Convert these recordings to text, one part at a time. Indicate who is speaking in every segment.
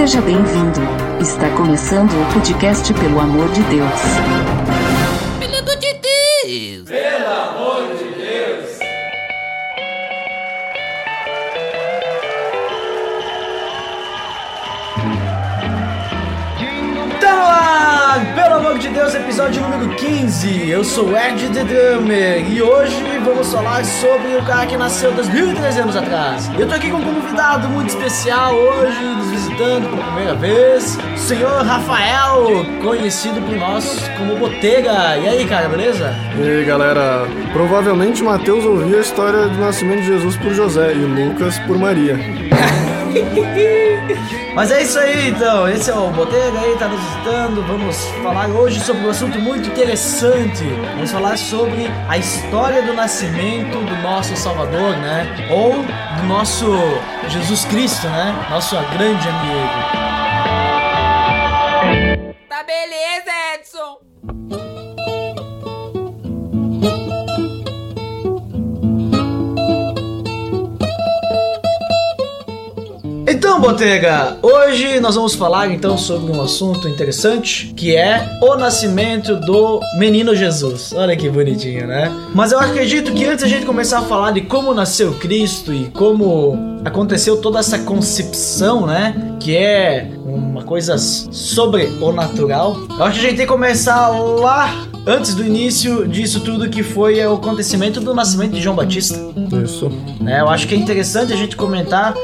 Speaker 1: Seja bem-vindo. Está começando o podcast Pelo Amor de Deus.
Speaker 2: Pelo amor de Deus!
Speaker 3: Tá no ar, pelo amor de Deus, episódio número 15. Eu sou o Ed The Drummer e hoje vamos falar sobre o cara que nasceu 2.300 anos atrás. Eu tô aqui com um convidado muito especial hoje, nos visitando pela primeira vez, o senhor Rafael, conhecido por nós como Botega. E aí, cara, beleza?
Speaker 4: E aí galera, provavelmente Mateus ouvia a história do nascimento de Jesus por José e Lucas por Maria.
Speaker 3: Mas é isso aí, então. Esse é o Botega aí, tá nos visitando. Vamos falar hoje sobre um assunto muito interessante. Vamos falar sobre a história do nascimento do nosso Salvador, né? Ou do nosso Jesus Cristo, né? Nosso grande amigo.
Speaker 2: Tá beleza,
Speaker 3: Então, Botega, hoje nós vamos falar então sobre um assunto interessante que é o nascimento do menino Jesus. Olha que bonitinho, né? Mas eu acredito que antes a gente começar a falar de como nasceu Cristo e como aconteceu toda essa concepção, né? Que é uma coisa sobre o natural. Eu acho que a gente tem que começar lá antes do início disso tudo que foi o acontecimento do nascimento de João Batista
Speaker 4: Isso.
Speaker 3: né? Eu acho que é interessante a gente comentar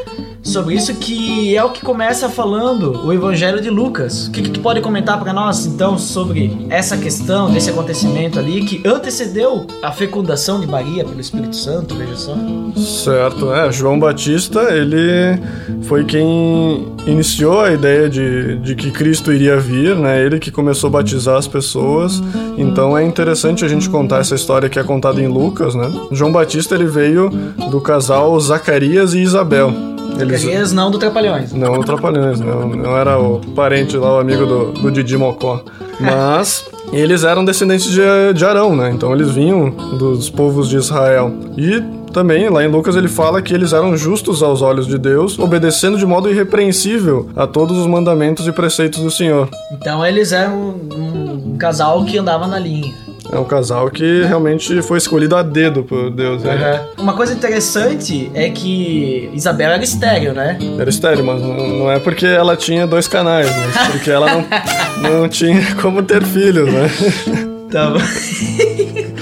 Speaker 3: sobre isso, que é o que começa falando o Evangelho de Lucas. O que, que tu pode comentar para nós, então, sobre essa questão, desse acontecimento ali, que antecedeu a fecundação de Maria pelo Espírito Santo, veja só.
Speaker 4: Certo, é, João Batista, ele foi quem iniciou a ideia de, de que Cristo iria vir, né? Ele que começou a batizar as pessoas. Então é interessante a gente contar essa história que é contada em Lucas, né? João Batista, ele veio do casal Zacarias e Isabel. Eles-
Speaker 3: não do Trapalhões.
Speaker 4: Não, o Trapalhões, não, não era o parente lá, o amigo do, do Didi Mocó. Mas eles eram descendentes de, de Arão, né? Então eles vinham dos povos de Israel. E também, lá em Lucas, ele fala que eles eram justos aos olhos de Deus, obedecendo de modo irrepreensível a todos os mandamentos e preceitos do Senhor.
Speaker 3: Então eles eram um, um casal que andava na linha.
Speaker 4: É um casal que realmente foi escolhido a dedo por Deus. né?
Speaker 3: Uma coisa interessante é que Isabel era estéreo, né?
Speaker 4: Era estéreo, mas não é porque ela tinha dois canais, mas porque ela não, não tinha como ter filhos, né?
Speaker 3: Então,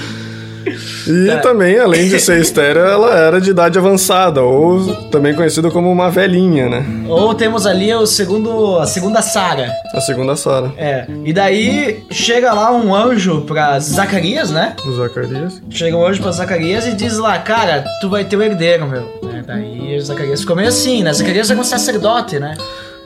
Speaker 4: E
Speaker 3: Tá.
Speaker 4: também, além de ser estéreo, ela era de idade avançada, ou também conhecida como uma velhinha, né?
Speaker 3: ou temos ali o segundo, a segunda Sara.
Speaker 4: A segunda Sara,
Speaker 3: É, e daí chega lá um anjo pra Zacarias, né?
Speaker 4: Zacarias.
Speaker 3: Chega um anjo pra Zacarias e diz lá, cara, tu vai ter o herdeiro, meu. É, daí Zacarias ficou meio assim, né? Zacarias é um sacerdote, né?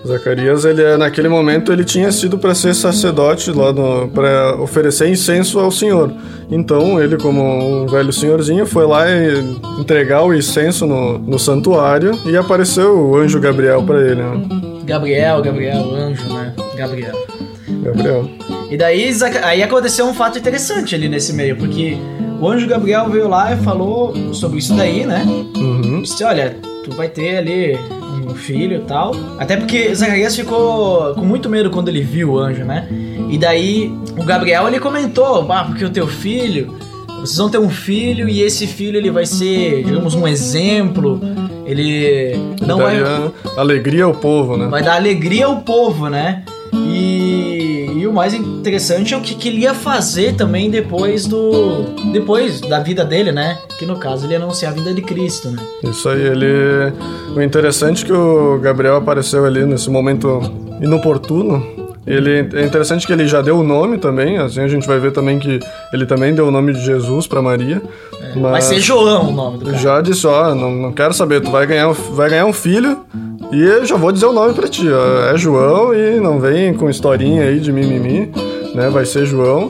Speaker 4: Zacarias, ele é- naquele momento, ele tinha sido para ser sacerdote lá para oferecer incenso ao Senhor. Então, ele, como um velho senhorzinho, foi lá e entregar o incenso no, no santuário e apareceu o anjo Gabriel para ele, né?
Speaker 3: Gabriel, Gabriel, anjo, né? Gabriel.
Speaker 4: Gabriel.
Speaker 3: E daí aí aconteceu um fato interessante ali nesse meio, porque o anjo Gabriel veio lá e falou sobre isso daí, né?
Speaker 4: Uhum.
Speaker 3: Disse, olha, tu vai ter ali filho e tal. Até porque Zacarias ficou com muito medo quando ele viu o anjo, né? E daí o Gabriel ele comentou, ah, porque o teu filho, vocês vão ter um filho e esse filho ele vai ser, digamos, um exemplo. Ele não vai,
Speaker 4: alegria ao povo, né?
Speaker 3: vai dar alegria ao povo, né? E o mais interessante é o que, que ele ia fazer também depois do. Depois da vida dele, né? Que no caso ele ia anunciar a vida de Cristo, né?
Speaker 4: Isso aí, ele. O interessante é que o Gabriel apareceu ali nesse momento inoportuno. Ele é interessante que ele já deu o nome também, assim a gente vai ver também que ele também deu o nome de Jesus para Maria.
Speaker 3: Vai
Speaker 4: mas
Speaker 3: ser João o nome do cara.
Speaker 4: já disse, ó, não, não quero saber, tu vai ganhar, vai ganhar um filho e eu já vou dizer o nome pra ti, ó, é João e não vem com historinha aí de mimimi, né? Vai ser João.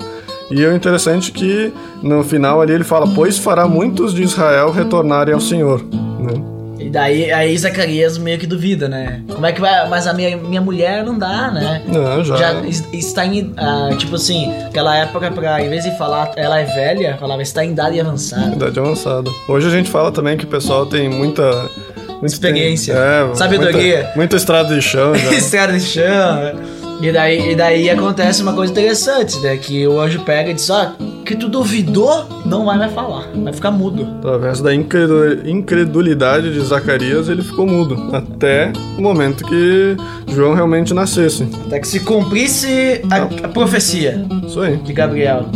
Speaker 4: E o interessante é que no final ali ele fala, pois fará muitos de Israel retornarem ao Senhor, né?
Speaker 3: E daí aí Zacarias meio que duvida, né? Como é que vai. Mas a minha, minha mulher não dá, né?
Speaker 4: Não, já.
Speaker 3: Já es- está em. ah, tipo assim, aquela época pra, em vez de falar ela é velha, falava está em idade avançada.
Speaker 4: Idade avançada. Hoje a gente fala também que o pessoal tem muita muito
Speaker 3: Experiência.
Speaker 4: É,
Speaker 3: Sabedoria.
Speaker 4: Muita, muita estrada de chão.
Speaker 3: Estrada de chão. né? E daí, e daí acontece uma coisa interessante, né? Que o anjo pega e diz: Ó, que tu duvidou, não vai mais falar, vai ficar mudo.
Speaker 4: Através da incredu- incredulidade de Zacarias, ele ficou mudo. Até o momento que João realmente nascesse.
Speaker 3: Até que se cumprisse a, a profecia
Speaker 4: Isso aí.
Speaker 3: de Gabriel.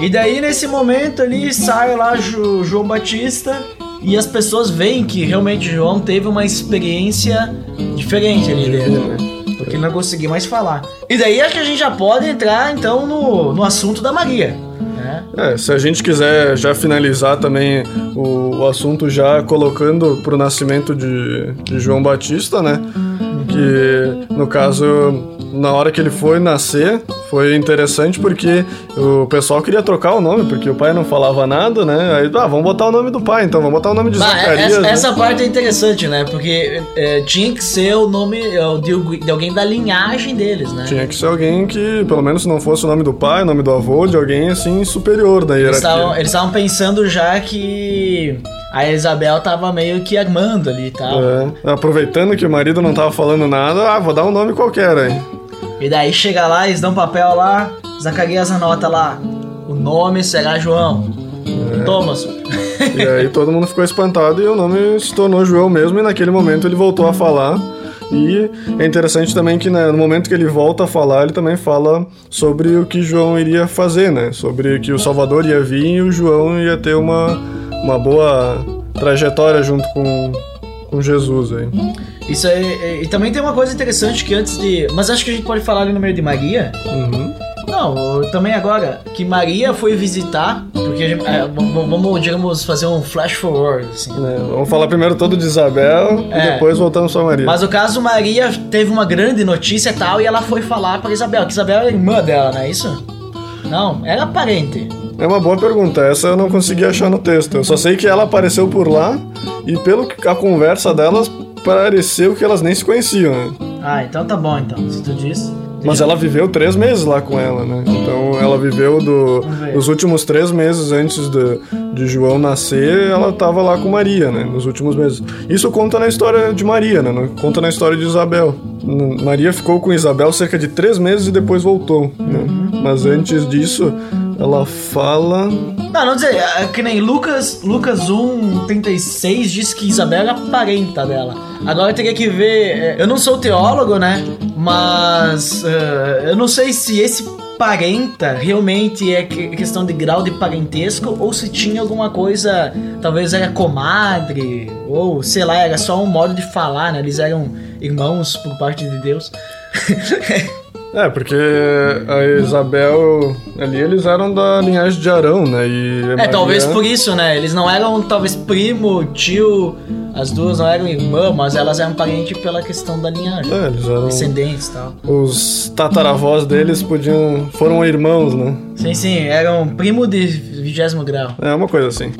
Speaker 3: E daí, nesse momento ali, sai lá João Batista e as pessoas veem que realmente João teve uma experiência diferente ali dentro, né? Porque ele não conseguia mais falar. E daí acho que a gente já pode entrar então no, no assunto da Maria. Né?
Speaker 4: É, se a gente quiser já finalizar também o, o assunto já colocando pro nascimento de, de João Batista, né? Que no caso, na hora que ele foi nascer, foi interessante porque o pessoal queria trocar o nome, porque o pai não falava nada, né? Aí, ah, vamos botar o nome do pai, então, vamos botar o nome de
Speaker 3: Bah,
Speaker 4: Zacarias.
Speaker 3: essa,
Speaker 4: né?
Speaker 3: essa parte é interessante, né? Porque é, tinha que ser o nome é, de, de alguém da linhagem deles, né?
Speaker 4: Tinha que ser alguém que, pelo menos se não fosse o nome do pai, o nome do avô, de alguém assim superior da
Speaker 3: Eles
Speaker 4: hierarquia.
Speaker 3: estavam eles estavam pensando já que a Isabel tava meio que armando ali e tal.
Speaker 4: É, aproveitando que o marido não tava falando nada, ah, vou dar um nome qualquer aí.
Speaker 3: E daí chega lá, eles dão papel lá, Zacarias anota lá. O nome será João.
Speaker 4: É.
Speaker 3: Thomas.
Speaker 4: E aí todo mundo ficou espantado e o nome se tornou João mesmo, e naquele momento ele voltou a falar. E é interessante também que né, no momento que ele volta a falar, ele também fala sobre o que João iria fazer, né? Sobre que o Salvador ia vir e o João ia ter uma, uma boa trajetória junto com, com Jesus aí.
Speaker 3: Isso aí. E também tem uma coisa interessante que antes de. Mas acho que a gente pode falar ali no meio de Maria.
Speaker 4: Uhum.
Speaker 3: Não, também agora, que Maria foi visitar, porque a gente- é, vamos, digamos, fazer um flash forward, assim.
Speaker 4: É, vamos falar primeiro todo de Isabel
Speaker 3: É.
Speaker 4: e depois voltamos pra Maria.
Speaker 3: Mas o caso Maria teve uma grande notícia e tal, e ela foi falar pra Isabel, que Isabel era irmã dela, não é isso? Não, era parente.
Speaker 4: É uma boa pergunta, essa eu não consegui achar no texto. Eu só sei que ela apareceu por lá e pelo que a conversa delas pareceu que elas nem se conheciam, né?
Speaker 3: Ah, então tá bom, então, se tu diz.
Speaker 4: Mas ela viveu três meses lá com ela, né? Então ela viveu do, dos últimos três meses antes de, de João nascer, ela tava lá com Maria, né? Nos últimos meses. Isso conta na história de Maria, né? Conta na história de Isabel. Maria ficou com Isabel cerca de três meses e depois voltou, né?
Speaker 3: Uhum.
Speaker 4: Mas antes disso, ela fala.
Speaker 3: Não, não dizer, é que nem Lucas, Lucas 1, 36 diz que Isabel era parenta dela. Agora eu teria que ver. é, Eu não sou teólogo, né? Mas é, eu não sei se esse parenta realmente é que- questão de grau de parentesco ou se tinha alguma coisa, talvez era comadre, ou sei lá, era só um modo de falar, né? Eles eram irmãos por parte de Deus.
Speaker 4: É, porque a Isabel ali eles eram da linhagem de Arão, né? E
Speaker 3: É, talvez por isso, né? Eles não eram, talvez, primo, tio, as duas não eram irmã, mas elas eram parentes pela questão da linhagem.
Speaker 4: É, eles eram.
Speaker 3: Descendentes e tal.
Speaker 4: Os tataravós deles podiam. foram irmãos, né?
Speaker 3: Sim, sim, eram primo de vigésimo grau.
Speaker 4: É uma coisa assim.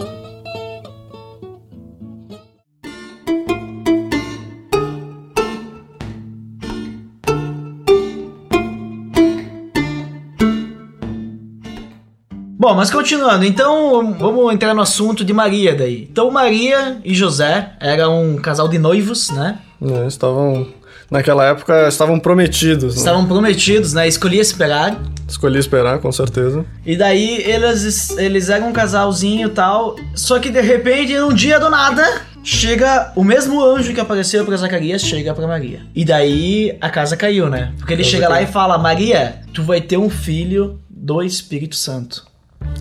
Speaker 3: Bom, mas continuando, então vamos entrar no assunto de Maria daí. Então Maria e José eram um casal de noivos, né?
Speaker 4: né? Estavam. Naquela época estavam prometidos. Né?
Speaker 3: Estavam prometidos, né? Escolhi esperar.
Speaker 4: Escolhi esperar, com certeza.
Speaker 3: E daí eles, eles eram um casalzinho e tal. Só que de repente, num dia do nada, chega o mesmo anjo que apareceu pra Zacarias, chega pra Maria. E daí a casa caiu, né? Porque ele chega lá e fala: Maria, tu vai ter um filho do Espírito Santo.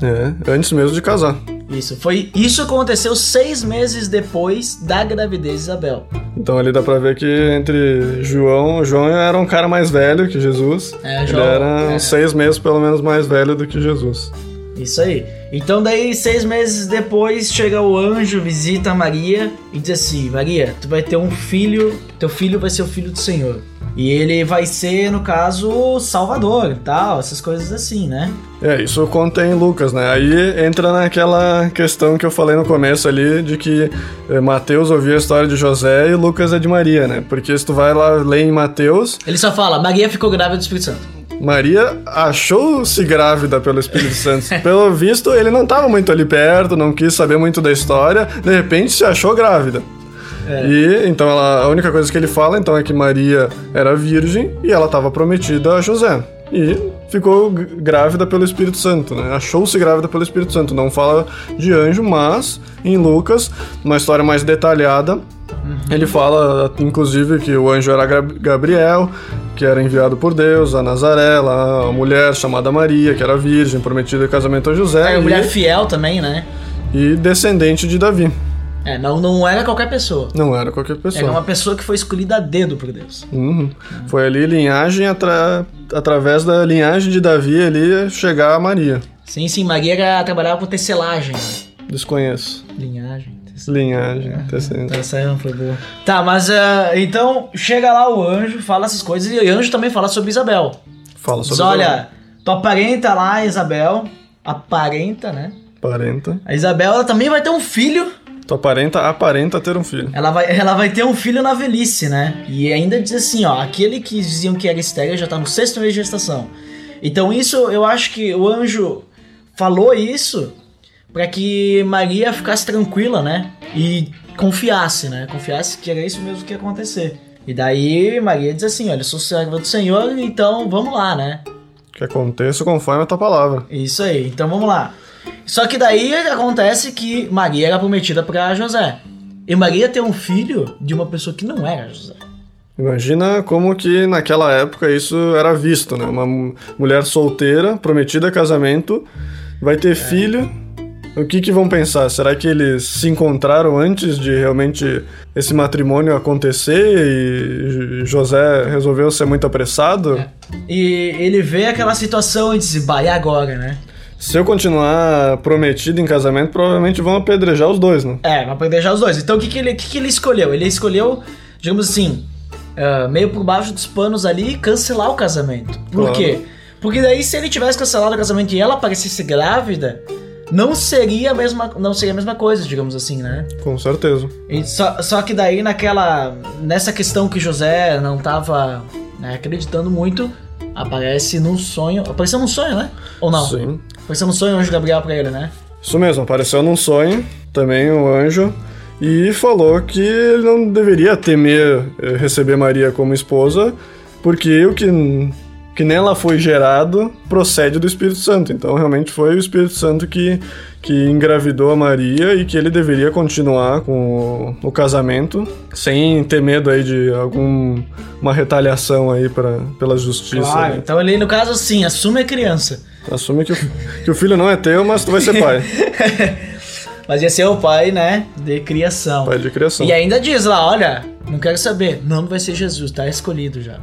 Speaker 4: É, antes mesmo de casar.
Speaker 3: Isso, foi. Isso aconteceu seis meses depois da gravidez de Isabel.
Speaker 4: Então ali dá pra ver que entre João. João era um cara mais velho que Jesus.
Speaker 3: É,
Speaker 4: Ele
Speaker 3: João,
Speaker 4: era
Speaker 3: é.
Speaker 4: seis meses pelo menos mais velho do que Jesus.
Speaker 3: Isso aí. Então daí, seis meses depois, chega o anjo, visita Maria e diz assim, Maria, tu vai ter um filho, teu filho vai ser o filho do Senhor. E ele vai ser, no caso, o Salvador e tal, essas coisas assim, né?
Speaker 4: É, isso conta em Lucas, né? Aí entra naquela questão que eu falei no começo ali, de que eh, Mateus ouvia a história de José e Lucas é de Maria, né? Porque se tu vai lá ler em Mateus,
Speaker 3: Ele só fala, Maria ficou grávida do Espírito Santo.
Speaker 4: Maria achou-se grávida pelo Espírito Santo. Pelo visto, ele não estava muito ali perto, não quis saber muito da história, de repente se achou grávida. E então ela, a única coisa que ele fala então é que Maria era virgem e ela estava prometida a José. E ficou grávida pelo Espírito Santo, né? Achou-se grávida pelo Espírito Santo. Não fala de anjo, mas em Lucas, uma história mais detalhada, ele fala, inclusive, que o anjo era Gab- Gabriel, que era enviado por Deus a Nazaré, lá, a mulher chamada Maria, que era virgem, prometida em casamento a José,
Speaker 3: É,
Speaker 4: e,
Speaker 3: mulher fiel também, né?
Speaker 4: e descendente de Davi.
Speaker 3: É, não, não era qualquer pessoa.
Speaker 4: Não era qualquer pessoa.
Speaker 3: Era uma pessoa que foi escolhida a dedo por Deus.
Speaker 4: Uhum. Foi ali linhagem atra- através da linhagem de Davi ali chegar a Maria.
Speaker 3: Sim, sim, Maria era, trabalhava com tecelagem. né?
Speaker 4: Desconheço.
Speaker 3: Linhagem. tece-
Speaker 4: Linhagem.
Speaker 3: Essa aí não foi boa. Tá, mas ah, então chega lá o anjo, fala essas coisas, e o anjo também fala sobre Isabel.
Speaker 4: Fala
Speaker 3: Diz,
Speaker 4: sobre
Speaker 3: olha, tu aparenta lá, Isabel, aparenta, né?
Speaker 4: Aparenta.
Speaker 3: A Isabel ela também vai ter um filho.
Speaker 4: Tu aparenta, aparenta ter um filho.
Speaker 3: Ela vai, ela vai ter um filho na velhice, né? E ainda diz assim, ó, aquele que diziam que era estéreo já tá no sexto mês de gestação. Então isso, eu acho que o anjo falou isso para que Maria ficasse tranquila, né? E confiasse, né? Confiasse que era isso mesmo que ia acontecer. E daí Maria diz assim, olha, eu sou serva do Senhor, então vamos lá, né?
Speaker 4: Que aconteça conforme a tua palavra.
Speaker 3: Isso aí, então vamos lá. Só que daí acontece que Maria era prometida para José. E Maria tem um filho de uma pessoa que não era José.
Speaker 4: Imagina como que naquela época isso era visto, né? Uma mu- mulher solteira, prometida a casamento, vai ter filho. O que que vão pensar? Será que eles se encontraram antes de realmente esse matrimônio acontecer e José resolveu ser muito apressado?
Speaker 3: E ele vê aquela situação e diz, bah, e agora, né?
Speaker 4: Se eu continuar prometido em casamento, provavelmente vão apedrejar os dois, né?
Speaker 3: É, poder já os dois. Então o que, que, ele, que, que ele escolheu? Ele escolheu, digamos assim, ah, meio por baixo dos panos ali, cancelar o casamento. Por
Speaker 4: Claro.
Speaker 3: quê? Porque daí se ele tivesse cancelado o casamento e ela aparecesse grávida, não seria a mesma, não seria a mesma coisa, digamos assim, né?
Speaker 4: Com certeza.
Speaker 3: E só, só que daí naquela. Nessa questão que José não tava né, acreditando muito, aparece num sonho. Apareceu num sonho, né? Ou não?
Speaker 4: Sim.
Speaker 3: Apareceu num sonho o anjo Gabriel pra ele, né?
Speaker 4: Isso mesmo, apareceu num sonho, também o anjo, e falou que ele não deveria temer eh, receber Maria como esposa, porque o que, que nela foi gerado procede do Espírito Santo. Então, realmente foi o Espírito Santo que, que engravidou a Maria e que ele deveria continuar com o, o casamento, sem ter medo aí de alguma retaliação aí pra, pela justiça.
Speaker 3: Claro.
Speaker 4: né?
Speaker 3: Então ele, no caso, assim, assume a criança.
Speaker 4: Assume que o, que o filho não é teu, mas tu vai ser pai.
Speaker 3: Mas ia ser o pai, né? De criação.
Speaker 4: pai de criação.
Speaker 3: E ainda diz lá, olha, não quero saber. Não, vai ser Jesus, tá escolhido já.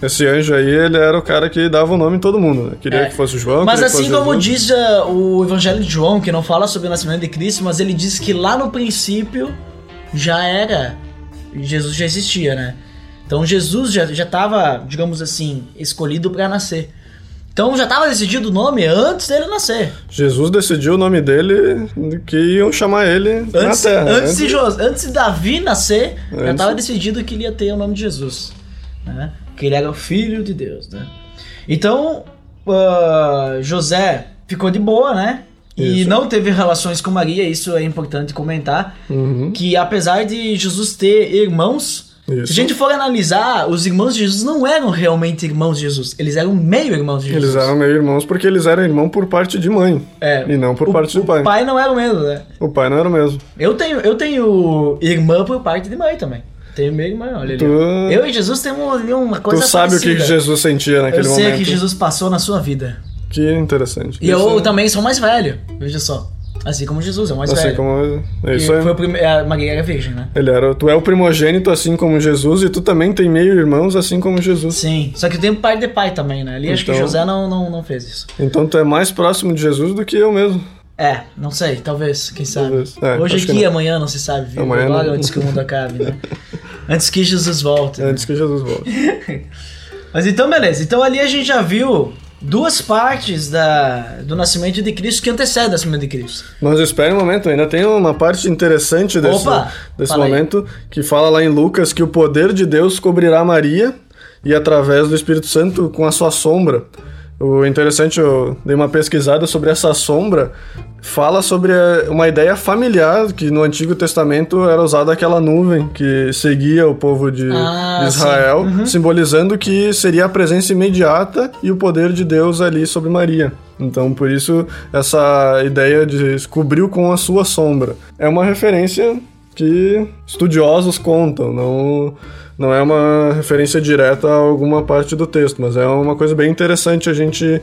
Speaker 4: Esse anjo aí, ele era o cara que dava o nome em todo mundo, né? Queria
Speaker 3: É.
Speaker 4: que fosse João,
Speaker 3: Mas assim como
Speaker 4: Jesus.
Speaker 3: diz ah, o Evangelho de João, que não fala sobre o nascimento de Cristo, mas ele diz que lá no princípio já era, Jesus já existia, né? Então Jesus já já estava, digamos assim, escolhido para nascer. Então já estava decidido o nome antes dele nascer.
Speaker 4: Jesus decidiu o nome dele, que iam chamar ele
Speaker 3: Antes,
Speaker 4: na Terra. né?
Speaker 3: antes, de antes de Davi nascer, já
Speaker 4: Antes.
Speaker 3: estava decidido que ele ia ter o nome de Jesus. Né? Que ele era o filho de Deus. Né? Então, ah, José ficou de boa, né? E
Speaker 4: Isso.
Speaker 3: não teve relações com Maria, isso é importante comentar.
Speaker 4: Uhum.
Speaker 3: Que apesar de Jesus ter irmãos,
Speaker 4: Isso.
Speaker 3: se a gente for analisar, os irmãos de Jesus não eram realmente irmãos de Jesus, eles eram meio irmãos de Jesus.
Speaker 4: Eles eram meio irmãos porque eles eram irmão por parte de mãe.
Speaker 3: É.
Speaker 4: E não por
Speaker 3: O-
Speaker 4: parte do
Speaker 3: O
Speaker 4: pai.
Speaker 3: pai não era o mesmo, né?
Speaker 4: O pai não era o mesmo.
Speaker 3: Eu tenho, eu tenho irmã por parte de mãe também. Tenho minha irmã, olha ali.
Speaker 4: Tu-
Speaker 3: Eu e Jesus temos ali uma coisa
Speaker 4: tu sabe o que
Speaker 3: parecida.
Speaker 4: Jesus sentia naquele
Speaker 3: Eu sei
Speaker 4: momento.
Speaker 3: que Jesus passou na sua vida.
Speaker 4: Que interessante.
Speaker 3: E
Speaker 4: Isso
Speaker 3: eu
Speaker 4: é-
Speaker 3: também sou mais velho, veja só. Assim como Jesus é o mais
Speaker 4: Assim
Speaker 3: velho.
Speaker 4: como... É isso aí.
Speaker 3: foi o prime... A Maria era virgem, né?
Speaker 4: Ele era, tu é o primogênito assim como Jesus e tu também tem meio irmãos assim como Jesus.
Speaker 3: Sim. Só que eu tenho pai de pai também, né? Ali acho que
Speaker 4: Então-
Speaker 3: José não, não, não fez isso.
Speaker 4: Então tu é mais próximo de Jesus do que eu mesmo.
Speaker 3: É, não sei, talvez, quem sabe.
Speaker 4: Talvez. É,
Speaker 3: Hoje aqui,
Speaker 4: não.
Speaker 3: amanhã não se sabe, viu?
Speaker 4: Amanhã
Speaker 3: Agora
Speaker 4: não.
Speaker 3: antes que o mundo acabe, né? antes que Jesus volte. né?
Speaker 4: Antes que Jesus volte.
Speaker 3: Mas então, beleza. Então ali a gente já viu duas partes da, do nascimento de Cristo que antecedem o nascimento de Cristo.
Speaker 4: Mas espere um momento, ainda tem uma parte interessante desse,
Speaker 3: Opa,
Speaker 4: desse
Speaker 3: fala aí.
Speaker 4: momento que fala lá em Lucas que o poder de Deus cobrirá Maria e através do Espírito Santo com a sua sombra. O interessante, eu dei uma pesquisada sobre essa sombra, fala sobre eh, uma ideia familiar que no Antigo Testamento era usada aquela nuvem que seguia o povo de
Speaker 3: Ah,
Speaker 4: Israel, simbolizando que seria a presença imediata e o poder de Deus ali sobre Maria. Então, por isso, essa ideia de cobriu com a sua sombra. É uma referência que estudiosos contam, não, não é uma referência direta a alguma parte do texto, mas é uma coisa bem interessante a gente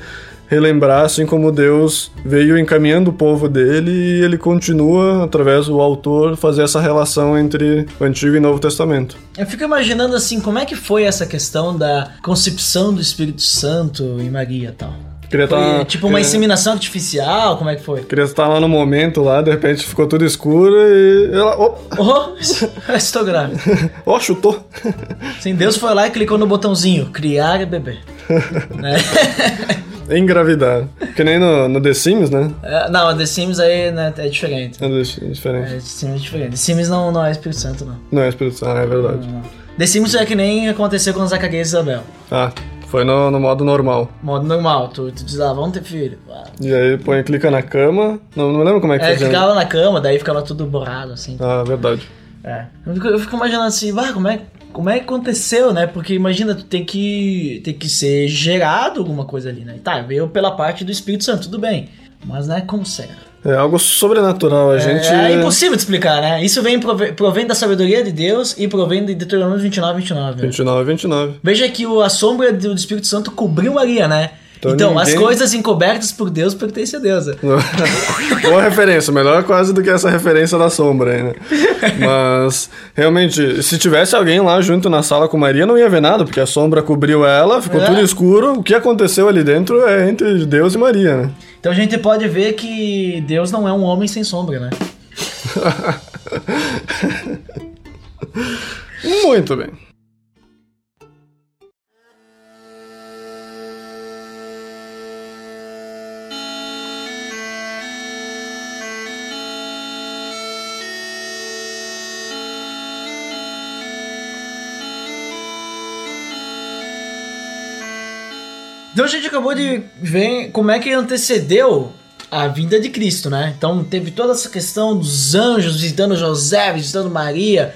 Speaker 4: relembrar, assim como Deus veio encaminhando o povo dele e ele continua, através do autor, fazer essa relação entre o Antigo e Novo Testamento.
Speaker 3: Eu fico imaginando assim, como é que foi essa questão da concepção do Espírito Santo em Maria tal?
Speaker 4: Queria
Speaker 3: Foi
Speaker 4: tá-
Speaker 3: tipo uma inseminação artificial? Como é que foi?
Speaker 4: Queria estar lá no momento lá, de repente ficou tudo escuro e ela. Ó,
Speaker 3: Oh, estou grávida.
Speaker 4: ó, chutou.
Speaker 3: Sim, Deus foi lá e clicou no botãozinho, criar e beber. né?
Speaker 4: Engravidar. Que nem no, no The Sims, né?
Speaker 3: É, Não, The Sims aí né, é diferente.
Speaker 4: É dif- diferente.
Speaker 3: É, The Sims é diferente. The Sims não, não é Espírito Santo, não.
Speaker 4: Não é Espírito Santo, ah, é verdade.
Speaker 3: The Sims é que nem aconteceu com Zacarias e Isabel.
Speaker 4: Ah, foi no, no modo normal.
Speaker 3: Modo normal, tu, tu diz lá, vamos ter filho. Ah.
Speaker 4: E aí põe, clica na cama. Não, não lembro como é que
Speaker 3: É,
Speaker 4: fazia.
Speaker 3: ficava na cama, daí ficava tudo borrado, assim.
Speaker 4: Ah, verdade.
Speaker 3: É. Eu fico, eu fico imaginando assim, bah, como é, como é que aconteceu, né? Porque imagina, tu tem que, tem que ser gerado alguma coisa ali, né? Tá, veio pela parte do Espírito Santo, tudo bem. Mas não é como será.
Speaker 4: É algo sobrenatural. A gente.
Speaker 3: É, impossível de explicar, né? Isso vem, provém da sabedoria de Deus e provém de Deuteronômio 29, 29. né?
Speaker 4: 29, 29.
Speaker 3: Veja que o, a sombra do Espírito Santo cobriu Maria, né?
Speaker 4: Então
Speaker 3: Então, as
Speaker 4: ninguém-
Speaker 3: coisas encobertas por Deus pertencem a Deus. né?
Speaker 4: Boa referência, melhor quase do que essa referência da sombra aí, né? Mas, realmente, se tivesse alguém lá junto na sala com Maria, não ia ver nada, porque a sombra cobriu ela, ficou
Speaker 3: É.
Speaker 4: tudo escuro. O que aconteceu ali dentro é entre Deus e Maria, né?
Speaker 3: Então a gente pode ver que Deus não é um homem sem sombra, né?
Speaker 4: Muito bem.
Speaker 3: A gente acabou de ver como é que antecedeu a vinda de Cristo, né? Então teve toda essa questão dos anjos visitando José, visitando Maria,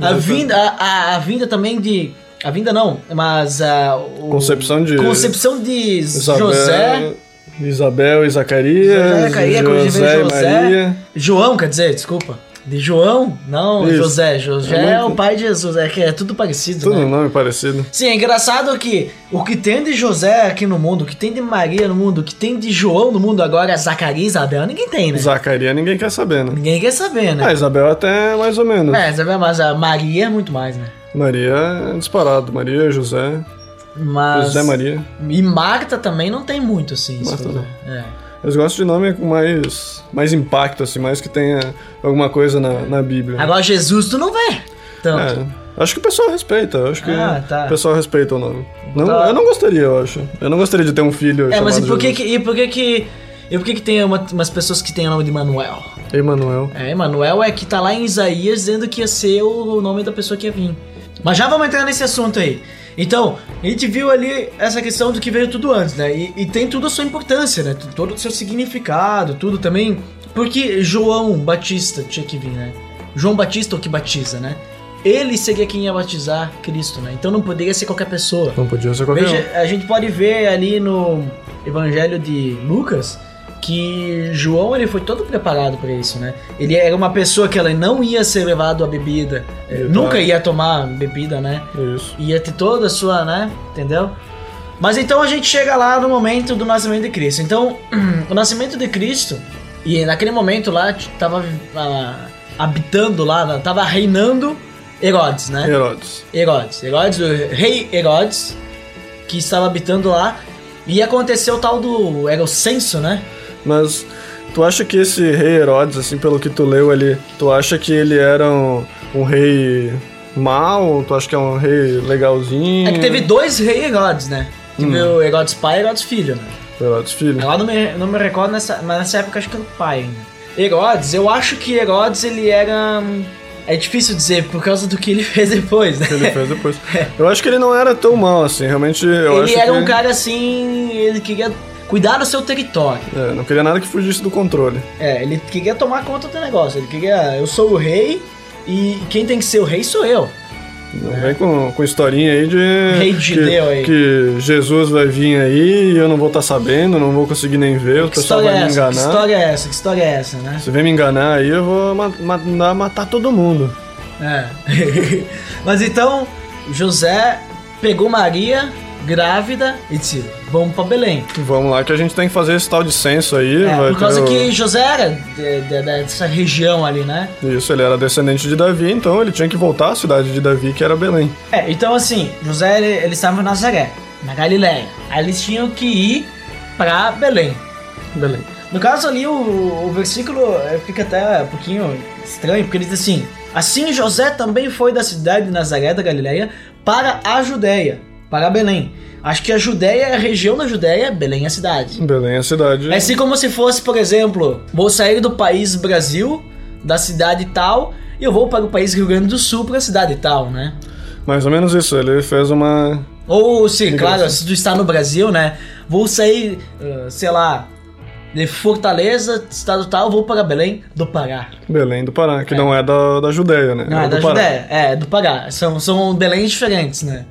Speaker 3: a
Speaker 4: Exato.
Speaker 3: vinda, a, a- a vinda também de, a vinda não, mas a o-
Speaker 4: Concepção de-
Speaker 3: concepção de
Speaker 4: Isabel,
Speaker 3: José,
Speaker 4: Isabel e Zacarias,
Speaker 3: José, Zacarias,
Speaker 4: José
Speaker 3: veio
Speaker 4: e
Speaker 3: José,
Speaker 4: Maria.
Speaker 3: João, quer dizer, desculpa, de João, não
Speaker 4: Isso.
Speaker 3: José, José
Speaker 4: É
Speaker 3: é,
Speaker 4: muito-
Speaker 3: o pai de Jesus, é que é tudo parecido,
Speaker 4: Tudo
Speaker 3: né?
Speaker 4: um nome parecido.
Speaker 3: Sim, é engraçado que o que tem de José aqui no mundo, o que tem de Maria no mundo, o que tem de João no mundo agora, Zacarias e Isabel, ninguém tem, né?
Speaker 4: Zacarias ninguém quer saber, né?
Speaker 3: Ninguém quer saber,
Speaker 4: Ah,
Speaker 3: né?
Speaker 4: Isabel até mais ou menos.
Speaker 3: É, Isabel, mas a Maria é muito mais, né?
Speaker 4: Maria é disparado. Maria, José,
Speaker 3: Mas...
Speaker 4: José Maria.
Speaker 3: E Marta também não tem muito, assim.
Speaker 4: Marta
Speaker 3: for
Speaker 4: não.
Speaker 3: É.
Speaker 4: Eles gostam de nome com mais, mais impacto, assim, mais que tenha alguma coisa na, na Bíblia.
Speaker 3: Agora Jesus tu não vê tanto.
Speaker 4: É, acho que o pessoal respeita, acho que
Speaker 3: Ah, tá.
Speaker 4: o pessoal respeita o nome. Não,
Speaker 3: Tá.
Speaker 4: Eu não gostaria, eu acho. Eu não gostaria de ter um filho
Speaker 3: É, mas e por que que, e por que que... E por que que tem uma- umas pessoas que têm o nome de Manuel?
Speaker 4: Emanuel.
Speaker 3: É, Emanuel é que tá lá em Isaías dizendo que ia ser o nome da pessoa que ia vir. Mas já vamos entrar nesse assunto aí. Então, a gente viu ali essa questão do que veio tudo antes, né? E, e tem tudo a sua importância, né? Todo o seu significado, tudo também. Porque João Batista tinha que vir, né? João Batista é o que batiza, né? Ele seria quem ia batizar Cristo, né? Então não poderia ser qualquer pessoa.
Speaker 4: Não podia ser qualquer
Speaker 3: Veja, a gente pode ver ali no Evangelho de Lucas que João ele foi todo preparado para isso, né? Ele era uma pessoa que ela não ia ser levado à bebida, eh,
Speaker 4: Verdade.
Speaker 3: nunca ia tomar bebida, né?
Speaker 4: Isso.
Speaker 3: Ia ter toda a sua, né? Entendeu? Mas então a gente chega lá no momento do nascimento de Cristo. Então, o nascimento de Cristo, e naquele momento lá, tava ah, habitando lá, né, tava reinando Herodes, né?
Speaker 4: Herodes.
Speaker 3: Herodes. Herodes, o rei Herodes, que estava habitando lá. E aconteceu o tal do. Era o censo, né?
Speaker 4: Mas tu acha que esse rei Herodes, assim, pelo que tu leu ali, tu acha que ele era um, um rei mau? Tu acha que é um rei legalzinho?
Speaker 3: É que teve dois reis Herodes, né? Teve o Herodes pai e Herodes filho, né?
Speaker 4: Herodes filho.
Speaker 3: Agora não me, não me recordo, nessa, mas nessa época acho que era o pai ainda. Herodes, eu acho que Herodes ele era. hum, é difícil dizer por causa do que ele fez depois, né?
Speaker 4: que ele fez depois. Eu acho que ele não era tão mal assim, realmente eu
Speaker 3: ele
Speaker 4: acho
Speaker 3: era
Speaker 4: que...
Speaker 3: um cara assim, ele queria cuidar do seu território.
Speaker 4: É, não queria nada que fugisse do controle.
Speaker 3: É, ele queria tomar conta do negócio. Ele queria, eu sou o rei e quem tem que ser o rei sou eu.
Speaker 4: Não vem com, com historinha aí de.
Speaker 3: Rei de
Speaker 4: que,
Speaker 3: Judeu aí.
Speaker 4: que Jesus vai vir aí e eu não vou estar sabendo, não vou conseguir nem ver, o pessoal vai
Speaker 3: é
Speaker 4: me enganar.
Speaker 3: Que história é essa? Que história é essa, né?
Speaker 4: Se vem me enganar aí, eu vou ma- ma- mandar matar todo mundo.
Speaker 3: É. Mas então, José pegou Maria, grávida, e disse: Vamos pra Belém.
Speaker 4: Vamos lá que a gente tem que fazer esse tal de censo aí.
Speaker 3: É,
Speaker 4: vai
Speaker 3: por causa
Speaker 4: o-
Speaker 3: que José era de- de- dessa região ali, né?
Speaker 4: Isso, ele era descendente de Davi, então ele tinha que voltar à cidade de Davi, que era Belém.
Speaker 3: É, então assim, José, ele- eles estavam em Nazaré, na Galiléia. Aí eles tinham que ir pra Belém.
Speaker 4: Belém.
Speaker 3: No caso ali, o, o versículo eh, fica até um pouquinho estranho, porque ele diz assim: Assim José também foi da cidade de Nazaré da Galileia para a Judéia, para Belém. Acho que a Judéia é a região da Judéia, Belém é a cidade.
Speaker 4: Belém é a cidade.
Speaker 3: É assim como se fosse, por exemplo, vou sair do país Brasil, da cidade tal, e eu vou para o país Rio Grande do Sul, para a cidade tal, né?
Speaker 4: Mais ou menos isso, ele fez uma.
Speaker 3: Ou, sim, claro, se tu está no Brasil, né? Vou sair, eh, sei lá, de Fortaleza, estado tal, vou para Belém do Pará.
Speaker 4: Belém do Pará, que não é da, da Judéia, né?
Speaker 3: Não, é
Speaker 4: do
Speaker 3: da. Judéia, é, do Pará. São, são Beléns diferentes, né?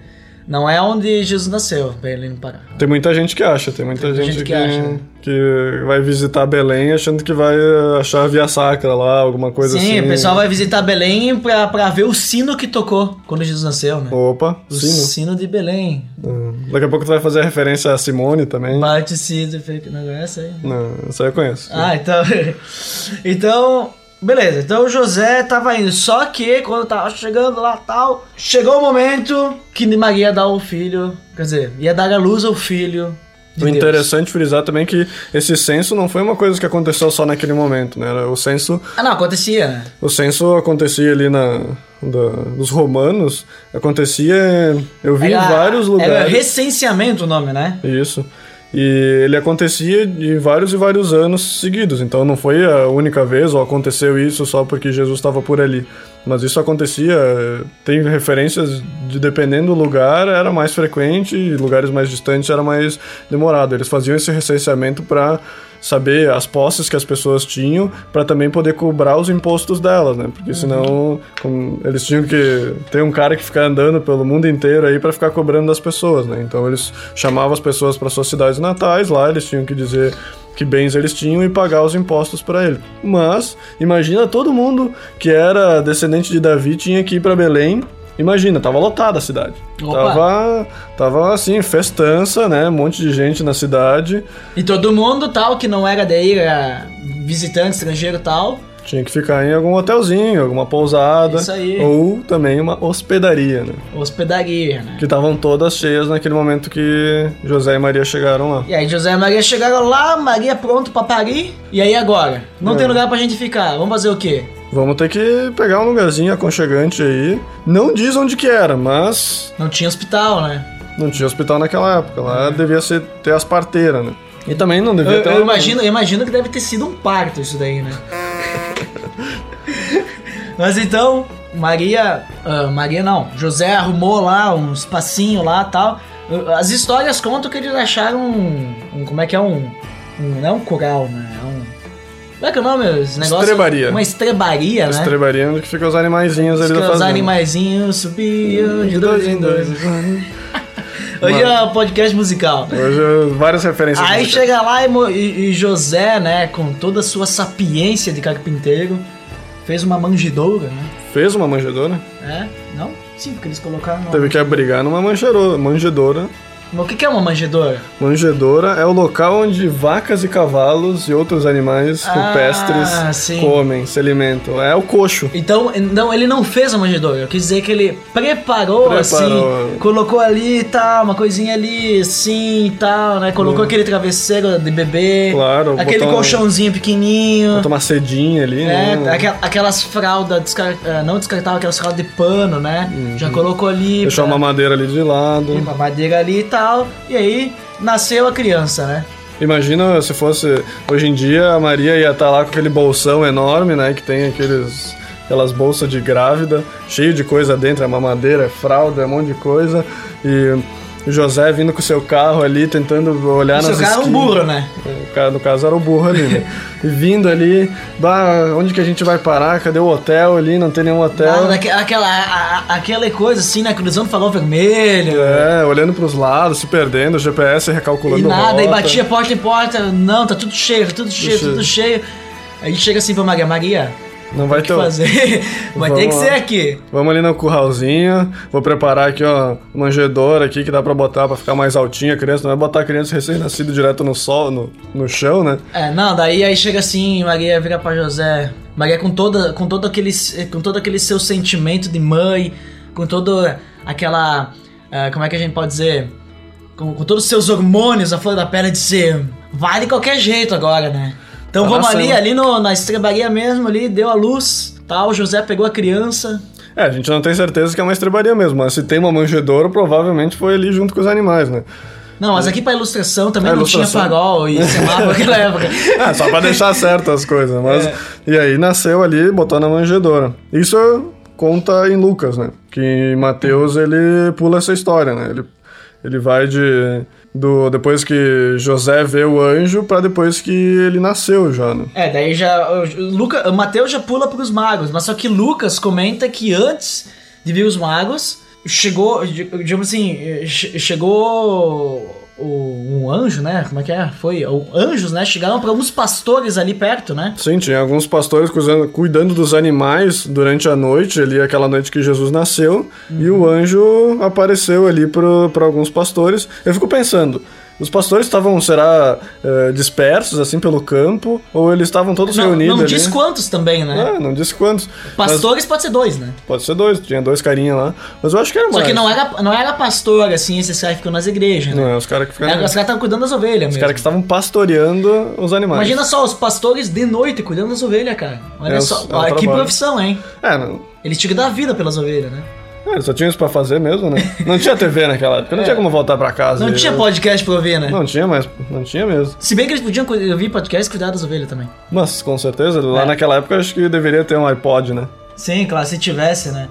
Speaker 3: Não é onde Jesus nasceu, Belém do Pará.
Speaker 4: Tem muita gente que acha, tem muita gente,
Speaker 3: gente que
Speaker 4: que,
Speaker 3: acha, né?
Speaker 4: que vai visitar Belém achando que vai eh, achar a Via Sacra lá, alguma coisa
Speaker 3: Sim,
Speaker 4: assim.
Speaker 3: o pessoal vai visitar Belém pra, pra ver o sino que tocou quando Jesus nasceu, né?
Speaker 4: Opa,
Speaker 3: O
Speaker 4: sino.
Speaker 3: sino de Belém.
Speaker 4: Hum, Daqui a pouco tu vai fazer a referência a Simone também.
Speaker 3: Bate Cid, não é essa aí?
Speaker 4: Não, isso aí eu conheço.
Speaker 3: Ah, então. então. Beleza, então o José tava indo. Só que quando tava chegando lá tal, chegou o momento que Maria dá o filho. Quer dizer, ia dar à luz ao filho. De
Speaker 4: O
Speaker 3: Deus.
Speaker 4: interessante frisar também que esse censo não foi uma coisa que aconteceu só naquele momento, né? O censo,
Speaker 3: Ah, não, acontecia, né?
Speaker 4: o censo acontecia ali na da- dos romanos, acontecia, eu vi em
Speaker 3: Era-
Speaker 4: vários lugares.
Speaker 3: Era recenseamento o nome, né?
Speaker 4: Isso. E ele acontecia de vários e vários anos seguidos. Então não foi a única vez ou aconteceu isso só porque Jesus estava por ali. Mas isso acontecia, tem referências de dependendo do lugar, era mais frequente lugares mais distantes era mais demorado. Eles faziam esse recenseamento para saber as posses que as pessoas tinham, para também poder cobrar os impostos delas, né? Porque senão como eles tinham que ter um cara que ficar andando pelo mundo inteiro aí para ficar cobrando das pessoas, né? Então eles chamavam as pessoas para suas cidades natais, lá eles tinham que dizer que bens eles tinham e pagar os impostos para ele. Mas imagina todo mundo que era descendente de Davi tinha que ir para Belém. Imagina, tava lotada a cidade.
Speaker 3: Opa.
Speaker 4: Tava, tava assim, festança, né? Um monte de gente na cidade.
Speaker 3: E todo mundo tal, que não era daí, era visitante, estrangeiro tal.
Speaker 4: Tinha que ficar em algum hotelzinho, alguma pousada.
Speaker 3: Isso aí.
Speaker 4: Ou também uma hospedaria, né?
Speaker 3: Hospedaria, né?
Speaker 4: Que estavam todas cheias naquele momento que José e Maria chegaram lá.
Speaker 3: E aí José e Maria chegaram lá, Maria pronto pra parir. E aí agora? Não
Speaker 4: É.
Speaker 3: tem lugar pra gente ficar. Vamos fazer o quê?
Speaker 4: Vamos ter que pegar um lugarzinho aconchegante aí. Não diz onde que era, mas
Speaker 3: Não tinha hospital, né?
Speaker 4: não tinha hospital naquela época. Lá devia ser, ter as parteiras, né? E também não devia
Speaker 3: Eu,
Speaker 4: ter
Speaker 3: eu imagino, eu imagino que deve ter sido um parto isso daí, né? Mas então, Maria. ah, Maria não. José arrumou lá um espacinho lá tal. As histórias contam que eles acharam um. um- como é que é um. um- não é um coral, né? É. Como é que é o nome? Esse negócio?
Speaker 4: Estrebaria.
Speaker 3: Uma estrebaria, né?
Speaker 4: Estrebaria onde que ficam os animaizinhos ali
Speaker 3: Os
Speaker 4: da
Speaker 3: os
Speaker 4: fazenda.
Speaker 3: animaizinhos subiam de dois em dois. Hoje é um podcast musical.
Speaker 4: Hoje várias referências.
Speaker 3: Aí
Speaker 4: musicais.
Speaker 3: chega lá e, e- e José, né, com toda a sua sapiência de carpinteiro, fez uma manjedoura, né?
Speaker 4: Fez uma manjedora.
Speaker 3: É? Não? Sim, porque eles colocaram.
Speaker 4: Teve que abrigar numa manjedoura.
Speaker 3: O que que é uma manjedoura?
Speaker 4: Manjedora é o local onde vacas e cavalos e outros animais
Speaker 3: Ah,
Speaker 4: rupestres
Speaker 3: sim.
Speaker 4: comem, se alimentam. É o coxo.
Speaker 3: Então, não, ele não fez a manjedoura. Eu quis dizer que ele preparou,
Speaker 4: Preparou.
Speaker 3: assim, colocou ali e tal, uma coisinha ali, assim e tal, né? Colocou aquele travesseiro de bebê,
Speaker 4: Claro,
Speaker 3: aquele
Speaker 4: botou um-
Speaker 3: colchãozinho pequenininho.
Speaker 4: Botou uma cedinha ali,
Speaker 3: É,
Speaker 4: né?
Speaker 3: aquel- aquelas fraldas, eh, não descartáveis, aquelas fraldas de pano, né? Já colocou ali.
Speaker 4: Uhum. Deixou
Speaker 3: pra-
Speaker 4: uma madeira ali de lado.
Speaker 3: uma madeira ali e tal. E aí nasceu a criança, né?
Speaker 4: Imagina se fosse hoje em dia a Maria ia estar lá com aquele bolsão enorme, né? Que tem aqueles aquelas bolsas de grávida, cheio de coisa dentro, é mamadeira, é fralda, é um monte de coisa. E o José vindo com o seu carro ali, tentando olhar
Speaker 3: O seu
Speaker 4: nas
Speaker 3: cara é um
Speaker 4: esquinas.
Speaker 3: burro, né?
Speaker 4: O cara, no caso era o burro ali, né? E vindo ali, bah, onde que a gente vai parar? Cadê o hotel ali? Não tem nenhum hotel.
Speaker 3: Aquela, a- aquela coisa assim, né? Cruzando farol vermelho.
Speaker 4: É, olhando pros lados, se perdendo, o GPS recalculando
Speaker 3: E nada,
Speaker 4: rota.
Speaker 3: e batia porta em porta. Não, tá tudo cheio, tá tudo cheio,
Speaker 4: cheio.
Speaker 3: tudo cheio. Aí chega assim pra Maria, Maria,
Speaker 4: Não vai
Speaker 3: o que
Speaker 4: ter.
Speaker 3: fazer? Vai ter que ser aqui.
Speaker 4: Vamos ali no curralzinho. Vou preparar aqui, ó, manjedoura aqui que dá pra botar pra ficar mais altinha a criança. Não vai botar a criança recém-nascida direto no sol, no, no chão, né?
Speaker 3: É, não, daí aí chega assim, Maria vira pra José. Maria com toda, com todo aquele, com todo aquele seu sentimento de mãe, com toda aquela, ah, como é que a gente pode dizer, com, com todos os seus hormônios, a flor da pele de ser, vai de qualquer jeito agora, né? Então
Speaker 4: Tá
Speaker 3: vamos ali, ali no, na estrebaria mesmo, ali deu a luz, tal. José pegou a criança.
Speaker 4: É, a gente não tem certeza que é uma estrebaria mesmo, mas se tem uma manjedoura, provavelmente foi ali junto com os animais, né?
Speaker 3: Não, mas aqui pra ilustração também
Speaker 4: A
Speaker 3: não
Speaker 4: ilustração.
Speaker 3: tinha farol e semáforo naquela época.
Speaker 4: É, só pra deixar certo as coisas, mas...
Speaker 3: É.
Speaker 4: E aí nasceu ali, botou na manjedoura. Isso conta em Lucas, né? Que em Mateus ele pula essa história, né? Ele, ele vai de... Do, depois que José vê o anjo pra depois que ele nasceu já, né?
Speaker 3: É, daí já. O, Luca, o Mateus já pula pros magos, mas só que Lucas comenta que antes de vir os magos, chegou. Digamos assim, che- chegou. O- um anjo, né? Como é que é? Foi. o- Anjos, né? Chegaram pra alguns pastores ali perto, né?
Speaker 4: Sim, tinha alguns pastores cuidando, cuidando dos animais durante a noite, ali aquela noite que Jesus nasceu, e o anjo apareceu ali para alguns pastores. Eu fico pensando, os pastores estavam, será, eh, dispersos assim pelo campo, ou eles estavam todos
Speaker 3: Não,
Speaker 4: reunidos
Speaker 3: não
Speaker 4: ali?
Speaker 3: diz quantos também, né?
Speaker 4: É, não disse quantos. Mas
Speaker 3: Pastores pode ser dois, né?
Speaker 4: pode ser dois, tinha dois carinha lá. Mas eu acho que era
Speaker 3: Só
Speaker 4: mais.
Speaker 3: que não era, não era pastor, assim, esses caras que ficam nas igrejas, né?
Speaker 4: Não, é os caras que ficaram.
Speaker 3: Era- os caras estavam cuidando das ovelhas
Speaker 4: Os
Speaker 3: mesmo.
Speaker 4: caras que estavam pastoreando os animais.
Speaker 3: Imagina só, os pastores de noite cuidando das ovelhas, cara. Olha
Speaker 4: É,
Speaker 3: só,
Speaker 4: é
Speaker 3: olha que profissão, hein?
Speaker 4: É, não.
Speaker 3: Eles tinham que dar vida pelas ovelhas, né?
Speaker 4: É, só tinha isso pra fazer mesmo, né? Não tinha TV naquela época, não tinha como voltar pra casa.
Speaker 3: É. Não
Speaker 4: e-
Speaker 3: tinha podcast pra ouvir, né?
Speaker 4: Não tinha, mas não tinha mesmo.
Speaker 3: Se bem que eles podiam ouvir podcast e cuidar das ovelhas também.
Speaker 4: Mas com certeza, lá
Speaker 3: É.
Speaker 4: naquela época acho que deveria ter um iPod, né?
Speaker 3: Sim, claro, se tivesse, né?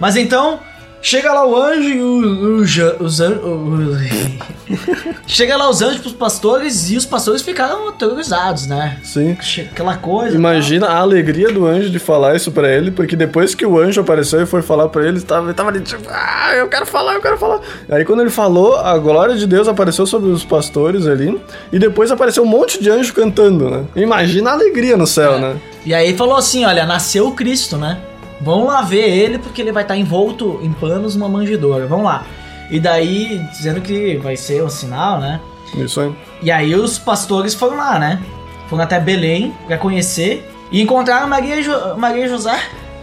Speaker 3: Mas então, chega lá o anjo e o, o, ja- os an- o- o- Chega lá os anjos pros pastores e os pastores ficaram aterrorizados, né?
Speaker 4: Sim.
Speaker 3: Aquela coisa.
Speaker 4: Imagina a alegria do anjo de falar isso pra ele, porque depois que o anjo apareceu e foi falar pra ele, ele tava, ele tava ali tipo, ah, eu quero falar, eu quero falar. Aí quando ele falou, a glória de Deus apareceu sobre os pastores ali, e depois apareceu um monte de anjo cantando, né? Imagina a alegria no céu,
Speaker 3: É.
Speaker 4: né?
Speaker 3: E aí falou assim: olha, nasceu o Cristo, né? Vamos lá ver ele, porque ele vai estar envolto em panos numa manjedoura. Vamos lá. E daí, dizendo que vai ser um sinal, né?
Speaker 4: Isso aí.
Speaker 3: E aí os pastores foram lá, né? Foram até Belém pra conhecer e encontraram Maria jo Maria José.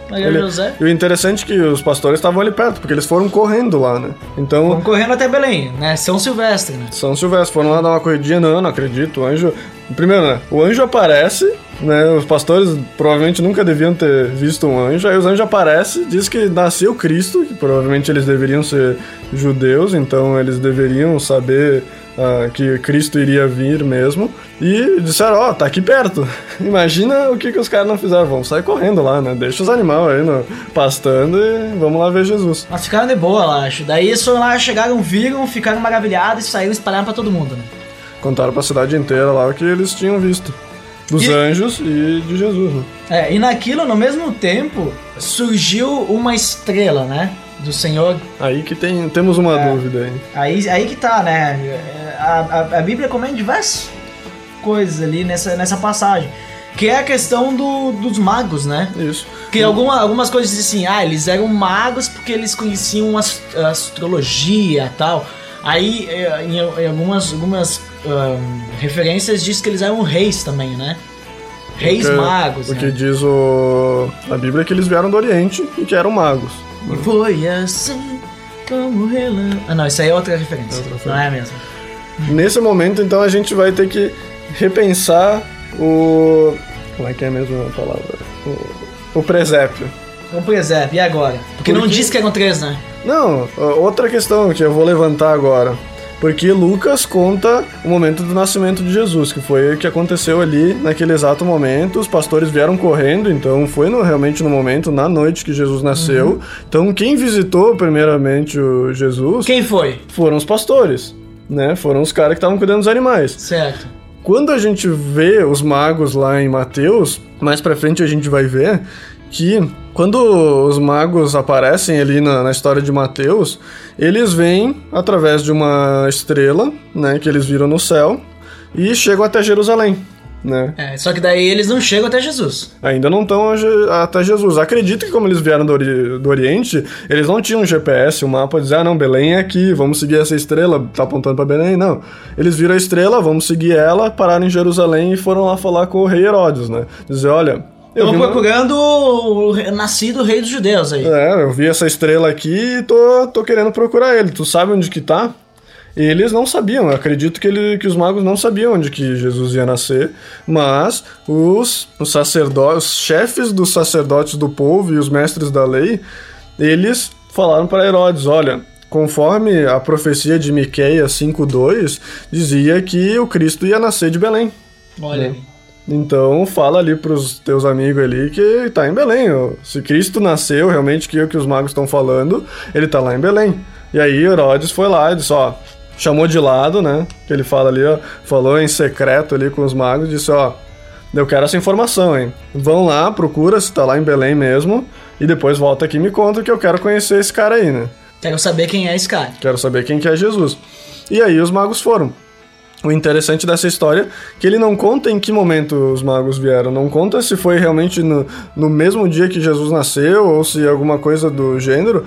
Speaker 3: Maria
Speaker 4: Ele-
Speaker 3: José.
Speaker 4: E o interessante é que os pastores estavam ali perto, porque eles foram correndo lá, né? Então,
Speaker 3: Foram correndo até Belém, né? São Silvestre, né?
Speaker 4: São Silvestre foram lá dar uma corridinha, não, não acredito. O anjo. Primeiro, né? O anjo aparece, né? Os pastores provavelmente nunca deviam ter visto um anjo. Aí os anjos aparecem, diz que nasceu Cristo, que provavelmente eles deveriam ser judeus, então eles deveriam saber ah, que Cristo iria vir mesmo. E disseram, ó, tá aqui perto. Imagina o que, que os caras não fizeram. Vamos sair correndo lá, né? Deixa os animais aí no, pastando e vamos lá ver Jesus.
Speaker 3: Mas ficaram de boa, eu acho. Daí foram lá, chegaram, viram, ficaram maravilhados e saíram espalhando pra todo mundo, né?
Speaker 4: Contaram pra cidade inteira lá o que eles tinham visto. Dos
Speaker 3: E-
Speaker 4: anjos e de Jesus, né?
Speaker 3: É, e naquilo, no mesmo tempo, surgiu uma estrela, né? Do Senhor.
Speaker 4: Aí que tem, temos uma
Speaker 3: É.
Speaker 4: dúvida aí.
Speaker 3: Aí, aí que tá, né? É, A, a, a Bíblia comenta diversas coisas ali nessa, nessa passagem. Que é a questão do, dos magos, né?
Speaker 4: Isso.
Speaker 3: Que alguma, algumas coisas dizem assim, ah, eles eram magos porque eles conheciam as- astrologia e tal. Aí, eh, em, em algumas, algumas ahn, referências, diz que eles eram reis também, né? Reis
Speaker 4: Porque-
Speaker 3: magos,
Speaker 4: O
Speaker 3: né?
Speaker 4: que diz o, a Bíblia é que eles vieram do Oriente e que eram magos.
Speaker 3: E foi assim como relâmpago. Ah, não, isso aí é outra referência.
Speaker 4: É outra
Speaker 3: Não é mesmo?
Speaker 4: Nesse momento, então, a gente vai ter que repensar o. Como é que é mesmo a palavra? O, o presépio.
Speaker 3: Um presépio, e agora? Porque não
Speaker 4: Porque-
Speaker 3: diz que eram três, né?
Speaker 4: Não, outra questão que eu vou levantar agora. Porque Lucas conta o momento do nascimento de Jesus, que foi o que aconteceu ali naquele exato momento. Os pastores vieram correndo, então foi no- realmente no momento, na noite que Jesus nasceu.
Speaker 3: Uhum.
Speaker 4: Então quem visitou primeiramente o Jesus
Speaker 3: Quem foi?
Speaker 4: foram os pastores, né? Foram os caras que estavam cuidando dos animais.
Speaker 3: Certo.
Speaker 4: Quando a gente vê os magos lá em Mateus, mais pra frente a gente vai ver que quando os magos aparecem ali na, na história de Mateus, eles vêm através de uma estrela, né, que eles viram no céu e chegam até Jerusalém, né?
Speaker 3: É, só que daí eles não chegam até Jesus.
Speaker 4: Ainda não estão até Jesus. Acredito que como eles vieram do, Ori- do Oriente, eles não tinham GPS, o mapa dizer, ah não, Belém é aqui, vamos seguir essa estrela, tá apontando pra Belém, não. Eles viram a estrela, vamos seguir ela, pararam em Jerusalém e foram lá falar com o rei Herodes, né? Dizer, olha, eu uma-
Speaker 3: procurando o nascido rei dos judeus aí.
Speaker 4: é, eu vi essa estrela aqui e tô, tô querendo procurar ele. Tu sabe onde que tá? Eles não sabiam, eu acredito que, ele, que os magos não sabiam onde que Jesus ia nascer, mas os, os sacerdotes, os chefes dos sacerdotes do povo e os mestres da lei, eles falaram para Herodes, olha, conforme a profecia de Miqueias 5:2 dizia que o Cristo ia nascer de Belém.
Speaker 3: Olha.
Speaker 4: É. Então fala ali pros teus amigos ali que tá em Belém. Se Cristo nasceu, realmente que é o que os magos estão falando, ele tá lá em Belém. E aí Herodes foi lá e disse, ó, chamou de lado, né? Que ele fala ali, ó, falou em secreto ali com os magos, disse, ó, eu quero essa informação, hein? Vão lá, procura se tá lá em Belém mesmo, e depois volta aqui e me conta que eu quero conhecer esse cara aí, né?
Speaker 3: Quero saber quem é esse cara.
Speaker 4: Quero saber quem que é Jesus. E aí os magos foram. O interessante dessa história é que ele não conta em que momento os magos vieram, não conta se foi realmente no, no mesmo dia que Jesus nasceu ou se alguma coisa do gênero,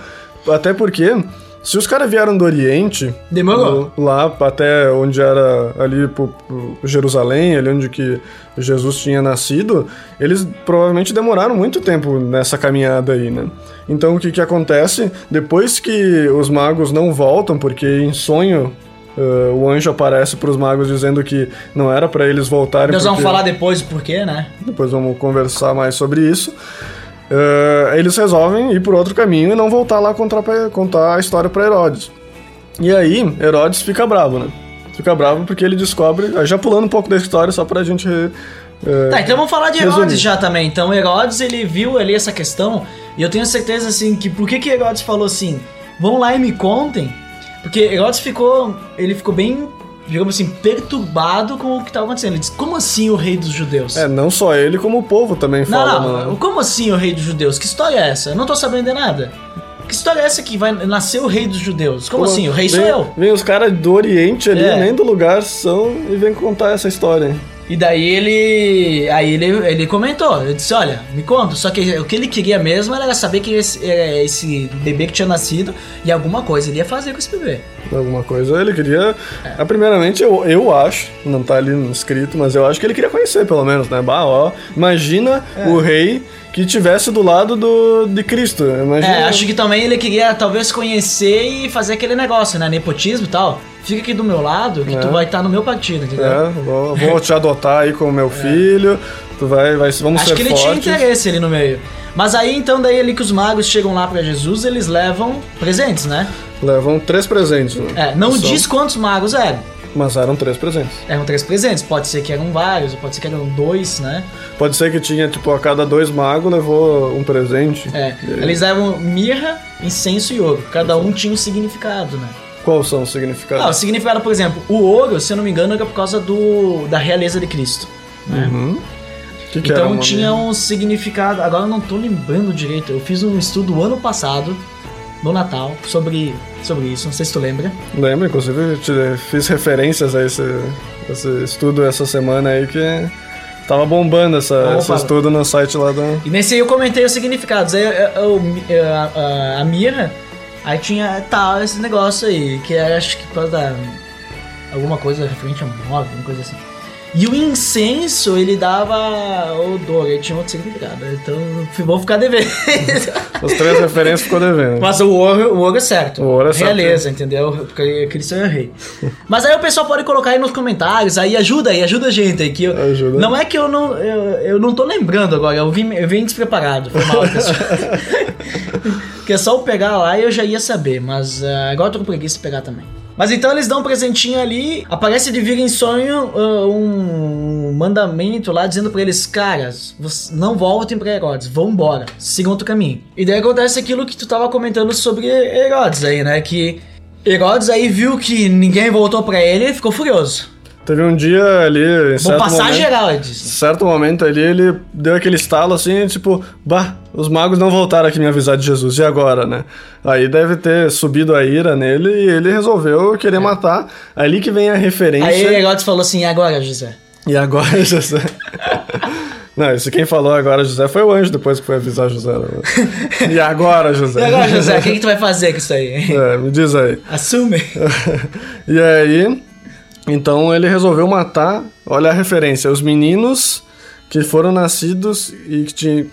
Speaker 4: até porque se os caras vieram do Oriente,
Speaker 3: Demorou.
Speaker 4: lá até onde era ali pro, pro Jerusalém, ali onde que Jesus tinha nascido, eles provavelmente demoraram muito tempo nessa caminhada aí, né? Então o que que acontece? Depois que os magos não voltam, porque em sonho eh, o anjo aparece pros magos dizendo que não era pra eles voltarem.
Speaker 3: Nós vamos falar depois o porquê, né?
Speaker 4: depois vamos conversar mais sobre isso. Eh, eles resolvem ir por outro caminho e não voltar lá contar, contar a história pra Herodes. E aí, Herodes fica bravo, né? Fica bravo porque ele descobre. Já pulando um pouco da história, só pra gente. eh,
Speaker 3: Tá, então vamos falar de Herodes
Speaker 4: Resumir.
Speaker 3: já também. Então, Herodes, ele viu ali essa questão, e eu tenho certeza, assim, que por que que Herodes falou assim, vão lá e me contem? Porque Herodes ficou, ele ficou bem, digamos assim, perturbado com o que estava acontecendo. Ele disse, como assim o rei dos judeus?
Speaker 4: É, não só ele, como o povo também
Speaker 3: não,
Speaker 4: fala.
Speaker 3: não,
Speaker 4: né?
Speaker 3: como assim o rei dos judeus? Que história é essa? Eu não tô sabendo de nada. Que história é essa que vai nascer o rei dos judeus? Como assim? O rei sou
Speaker 4: vem,
Speaker 3: eu?
Speaker 4: Vem os caras do Oriente ali,
Speaker 3: É.
Speaker 4: nem do lugar são, e vem contar essa história.
Speaker 3: E daí ele. Aí ele, ele comentou, eu disse, olha, me conta, só que o que ele queria mesmo era saber que esse, é, esse bebê que tinha nascido e alguma coisa ele ia fazer com esse bebê.
Speaker 4: Alguma coisa ele queria. Ah, Primeiramente, eu, eu acho, não tá ali escrito, mas eu acho que ele queria conhecer, pelo menos, né? Bah, ó, imagina
Speaker 3: É.
Speaker 4: o rei que tivesse do lado do, de Cristo. Imagina.
Speaker 3: É, acho que também ele queria talvez conhecer e fazer aquele negócio, né? Nepotismo e tal. Fica aqui do meu lado que
Speaker 4: É.
Speaker 3: tu vai estar no meu partido, entendeu?
Speaker 4: É, vou, vou te adotar aí como meu filho. Tu vai, vai vamos
Speaker 3: Acho
Speaker 4: ser
Speaker 3: que ele
Speaker 4: fortes.
Speaker 3: tinha interesse ali no meio. Mas aí então, daí ali que os magos chegam lá pra Jesus, eles levam presentes, né?
Speaker 4: Levam três presentes, né?
Speaker 3: É, não
Speaker 4: São-
Speaker 3: diz quantos magos eram.
Speaker 4: Mas eram três presentes.
Speaker 3: Eram três presentes, pode ser que eram vários, pode ser que eram dois, né?
Speaker 4: Pode ser que tinha, tipo, a cada dois magos levou um presente.
Speaker 3: É, eles levam mirra, incenso e ouro. Cada um tinha um significado, né?
Speaker 4: Quais são os significados?
Speaker 3: Ah, o significado, por exemplo, o ouro, se eu não me engano, era por causa do da realeza de Cristo. Né?
Speaker 4: Uhum. Que que
Speaker 3: Então tinha um significado. Agora eu não tô lembrando direito. Eu fiz um estudo ano passado, no Natal, sobre, sobre isso. Não sei se tu lembra.
Speaker 4: Lembro, inclusive, eu te fiz referências a esse, esse estudo essa semana aí que tava bombando essa, esse estudo no site lá da.
Speaker 3: E nesse aí eu comentei os significados. Aí eu- eu- eu- a, a, a mirra, aí tinha tal esse negócio aí, que era acho que por causa da. alguma coisa referente a móvel, alguma coisa assim. E o incenso, ele dava odor, ele tinha outro significado. Então, vou ficar devendo.
Speaker 4: As três referências ficou devendo.
Speaker 3: Mas o ouro, o ouro é certo.
Speaker 4: O ouro é certo.
Speaker 3: Realeza, entendeu? Porque Cristo é rei. Mas aí o pessoal pode colocar aí nos comentários, aí ajuda aí, ajuda a gente aí. Que eu,
Speaker 4: Ajuda.
Speaker 3: Não é que eu não, eu, eu não tô lembrando agora, eu vim, eu vim despreparado. Foi mal, pessoal. que é só eu pegar lá e eu já ia saber, mas ah, agora eu tô com preguiça de pegar também. Mas então eles dão um presentinho ali, aparece de vir em sonho ah, um mandamento lá dizendo pra eles, caras, não voltem pra Herodes, vão embora, sigam outro caminho. E daí acontece aquilo que tu tava comentando sobre Herodes aí, né? Que Herodes aí viu que ninguém voltou pra ele e ficou furioso.
Speaker 4: Teve um dia ali.
Speaker 3: Vou
Speaker 4: certo
Speaker 3: passar
Speaker 4: momento,
Speaker 3: geral, disse.
Speaker 4: Certo momento ali, ele deu aquele estalo assim, tipo, bah, os magos não voltaram aqui me avisar de Jesus, e agora, né? Aí deve ter subido a ira nele e ele resolveu querer matar. Ali que vem a referência.
Speaker 3: É. Aí Herodes falou assim, e agora, José?
Speaker 4: E agora, José? Não, isso quem falou agora, José, foi o anjo depois que foi avisar José. né? E agora, José?
Speaker 3: E agora, José, o que, que tu vai fazer com isso aí?
Speaker 4: É, me diz aí.
Speaker 3: Assume.
Speaker 4: E aí, então ele resolveu matar, olha a referência, os meninos que foram nascidos e que tinham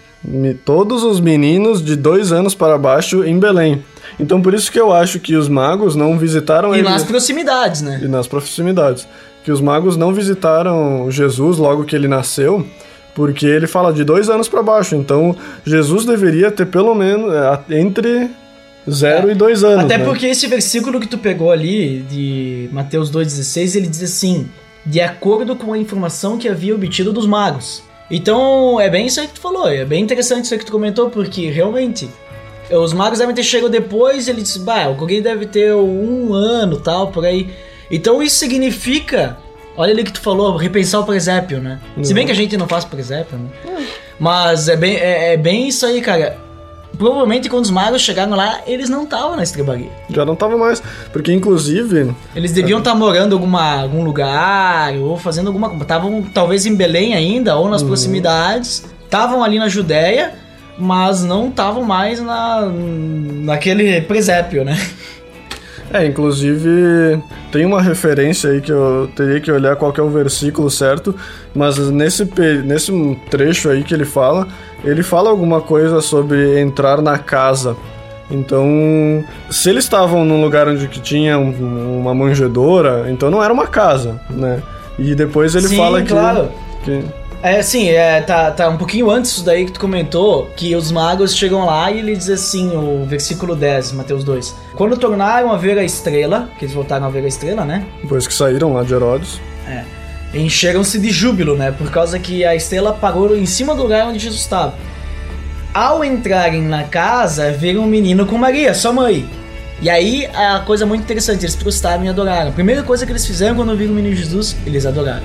Speaker 4: todos os meninos de dois anos para baixo em Belém. Então por isso que eu acho que os magos não visitaram
Speaker 3: E
Speaker 4: ele
Speaker 3: nas proximidades, né?
Speaker 4: e nas proximidades. Que os magos não visitaram Jesus logo que ele nasceu, porque ele fala de dois anos para baixo. Então Jesus deveria ter pelo menos é, entre zero
Speaker 3: É.
Speaker 4: e dois anos.
Speaker 3: Até
Speaker 4: né?
Speaker 3: porque esse versículo que tu pegou ali, de Mateus 2,16, ele diz assim: de acordo com a informação que havia obtido dos magos. Então, é bem isso aí que tu falou, é bem interessante isso aí que tu comentou, porque realmente. Os magos devem ter chegado depois e ele disse, bah, o guri deve ter um ano tal, por aí. Então isso significa, olha ali que tu falou, repensar o presépio, né? Se bem que a gente não faz presépio, né? Mas é bem, é, é bem isso aí, cara. Provavelmente quando os magos chegaram lá, eles não estavam na estrebaria.
Speaker 4: Já não tava mais. Porque, inclusive,
Speaker 3: Eles deviam estar morando em alguma, algum lugar ou fazendo alguma coisa. Estavam talvez em Belém ainda ou nas proximidades. Estavam ali na Judéia, mas não estavam mais na, naquele presépio, né?
Speaker 4: é, inclusive, tem uma referência aí que eu teria que olhar qual que é o versículo certo, mas nesse, nesse trecho aí que ele fala, ele fala alguma coisa sobre entrar na casa. Então, se eles estavam num lugar onde que tinha um- uma manjedoura, então não era uma casa, né? E depois ele
Speaker 3: Sim,
Speaker 4: fala que,
Speaker 3: claro.
Speaker 4: que
Speaker 3: É assim, é, tá, tá um pouquinho antes disso daí que tu comentou, que os magos chegam lá e ele diz assim, o versículo 10, Mateus 2. Quando tornaram a ver a estrela, que eles voltaram a ver a estrela, né?
Speaker 4: depois que saíram lá de Herodes,
Speaker 3: É. Encheram-se de júbilo, né? Por causa que a estrela parou em cima do lugar onde Jesus estava. Ao entrarem na casa, viram um menino com Maria, sua mãe. E aí, a coisa muito interessante, eles prostraram e adoraram. A primeira coisa que eles fizeram quando viram o menino Jesus, eles adoraram.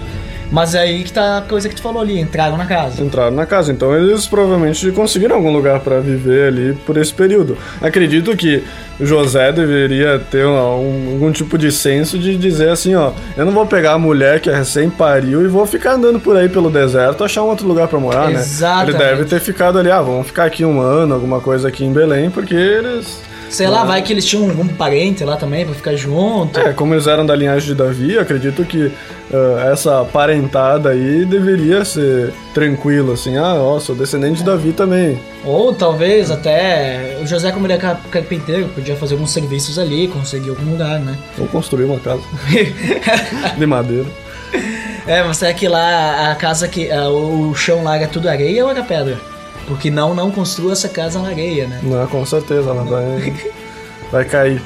Speaker 3: Mas é aí que tá a coisa que tu falou ali, entraram na casa.
Speaker 4: entraram na casa. Então eles provavelmente conseguiram algum lugar para viver ali por esse período. Acredito que José deveria ter um- algum tipo de senso de dizer assim, ó, eu não vou pegar a mulher que é recém pariu e vou ficar andando por aí pelo deserto, achar um outro lugar para morar, né?
Speaker 3: Exatamente.
Speaker 4: Ele deve ter ficado ali, ah, vamos ficar aqui um ano, alguma coisa aqui em Belém, porque eles
Speaker 3: Sei lá, vai que eles tinham algum parente lá também pra ficar junto.
Speaker 4: É, como eles eram da linhagem de Davi, acredito que ah, essa parentada aí deveria ser tranquila, assim, ah, ó, sou descendente de Davi também.
Speaker 3: Ou talvez até o José, como ele é ca- carpinteiro, podia fazer alguns serviços ali, conseguir algum lugar, né?
Speaker 4: Vou construir uma casa de madeira.
Speaker 3: É, mas será que lá a casa que. ah, o chão lá era tudo areia ou era pedra? Porque não, não construa essa casa na areia, né?
Speaker 4: Não, com certeza, ela vai, vai cair.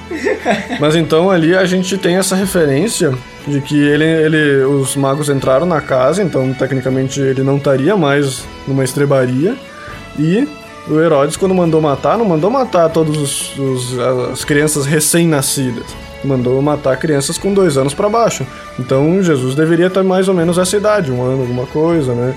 Speaker 4: Mas então ali a gente tem essa referência de que ele, ele, os magos entraram na casa, então tecnicamente ele não estaria mais numa estrebaria. E o Herodes, quando mandou matar, não mandou matar todas os, os- as crianças recém-nascidas. Mandou matar crianças com dois anos para baixo. Então Jesus deveria ter mais ou menos essa idade, um ano, alguma coisa, né?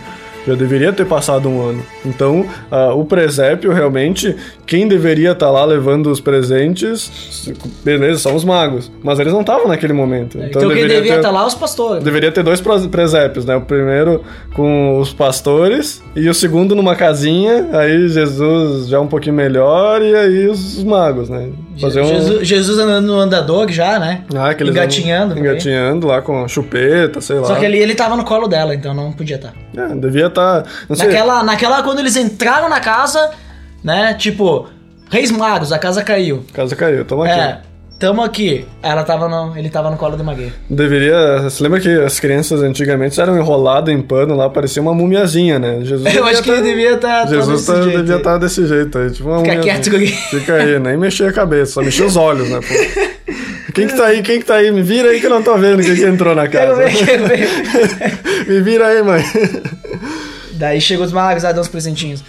Speaker 4: Já deveria ter passado um ano. Então, ah, o presépio realmente, quem deveria estar lá levando os presentes, beleza, são os magos. Mas eles não estavam naquele momento.
Speaker 3: Então, quem
Speaker 4: deveria
Speaker 3: devia
Speaker 4: ter-
Speaker 3: estar lá os pastores.
Speaker 4: Deveria ter dois pres- presépios, né? O primeiro com os pastores e o segundo numa casinha, aí Jesus já um pouquinho melhor e aí os magos, né? Fazer um...
Speaker 3: Jesus, Jesus andando no andador já, né?
Speaker 4: Ah, aqueles
Speaker 3: engatinhando.
Speaker 4: Engatinhando lá com chupeta, sei lá.
Speaker 3: Só que ali ele tava no colo dela, então não podia estar.
Speaker 4: É, devia estar... não sei,
Speaker 3: Naquela, naquela, quando eles entraram na casa, né? Tipo, Reis Magos, a casa caiu.
Speaker 4: a casa caiu, toma aqui.
Speaker 3: É, tamo aqui. Ela tava no, ele tava no colo de Maria.
Speaker 4: Deveria. Você lembra que as crianças antigamente eram enroladas em pano lá, parecia uma mumiazinha, né? Jesus
Speaker 3: Eu acho que ele
Speaker 4: tá-
Speaker 3: devia estar.
Speaker 4: Jesus tá- devia estar desse jeito aí, tipo uma
Speaker 3: Fica
Speaker 4: mumiazinha.
Speaker 3: quieto, guri.
Speaker 4: Fica aí, nem mexer a cabeça, só mexer os olhos, né? Pô. Quem que tá aí? Quem que tá aí? Me vira aí que eu não tô vendo quem que entrou na
Speaker 3: Quero
Speaker 4: casa.
Speaker 3: ver, quero ver.
Speaker 4: Me vira aí, mãe.
Speaker 3: Daí chegou os magos, ah, dá uns presentinhos.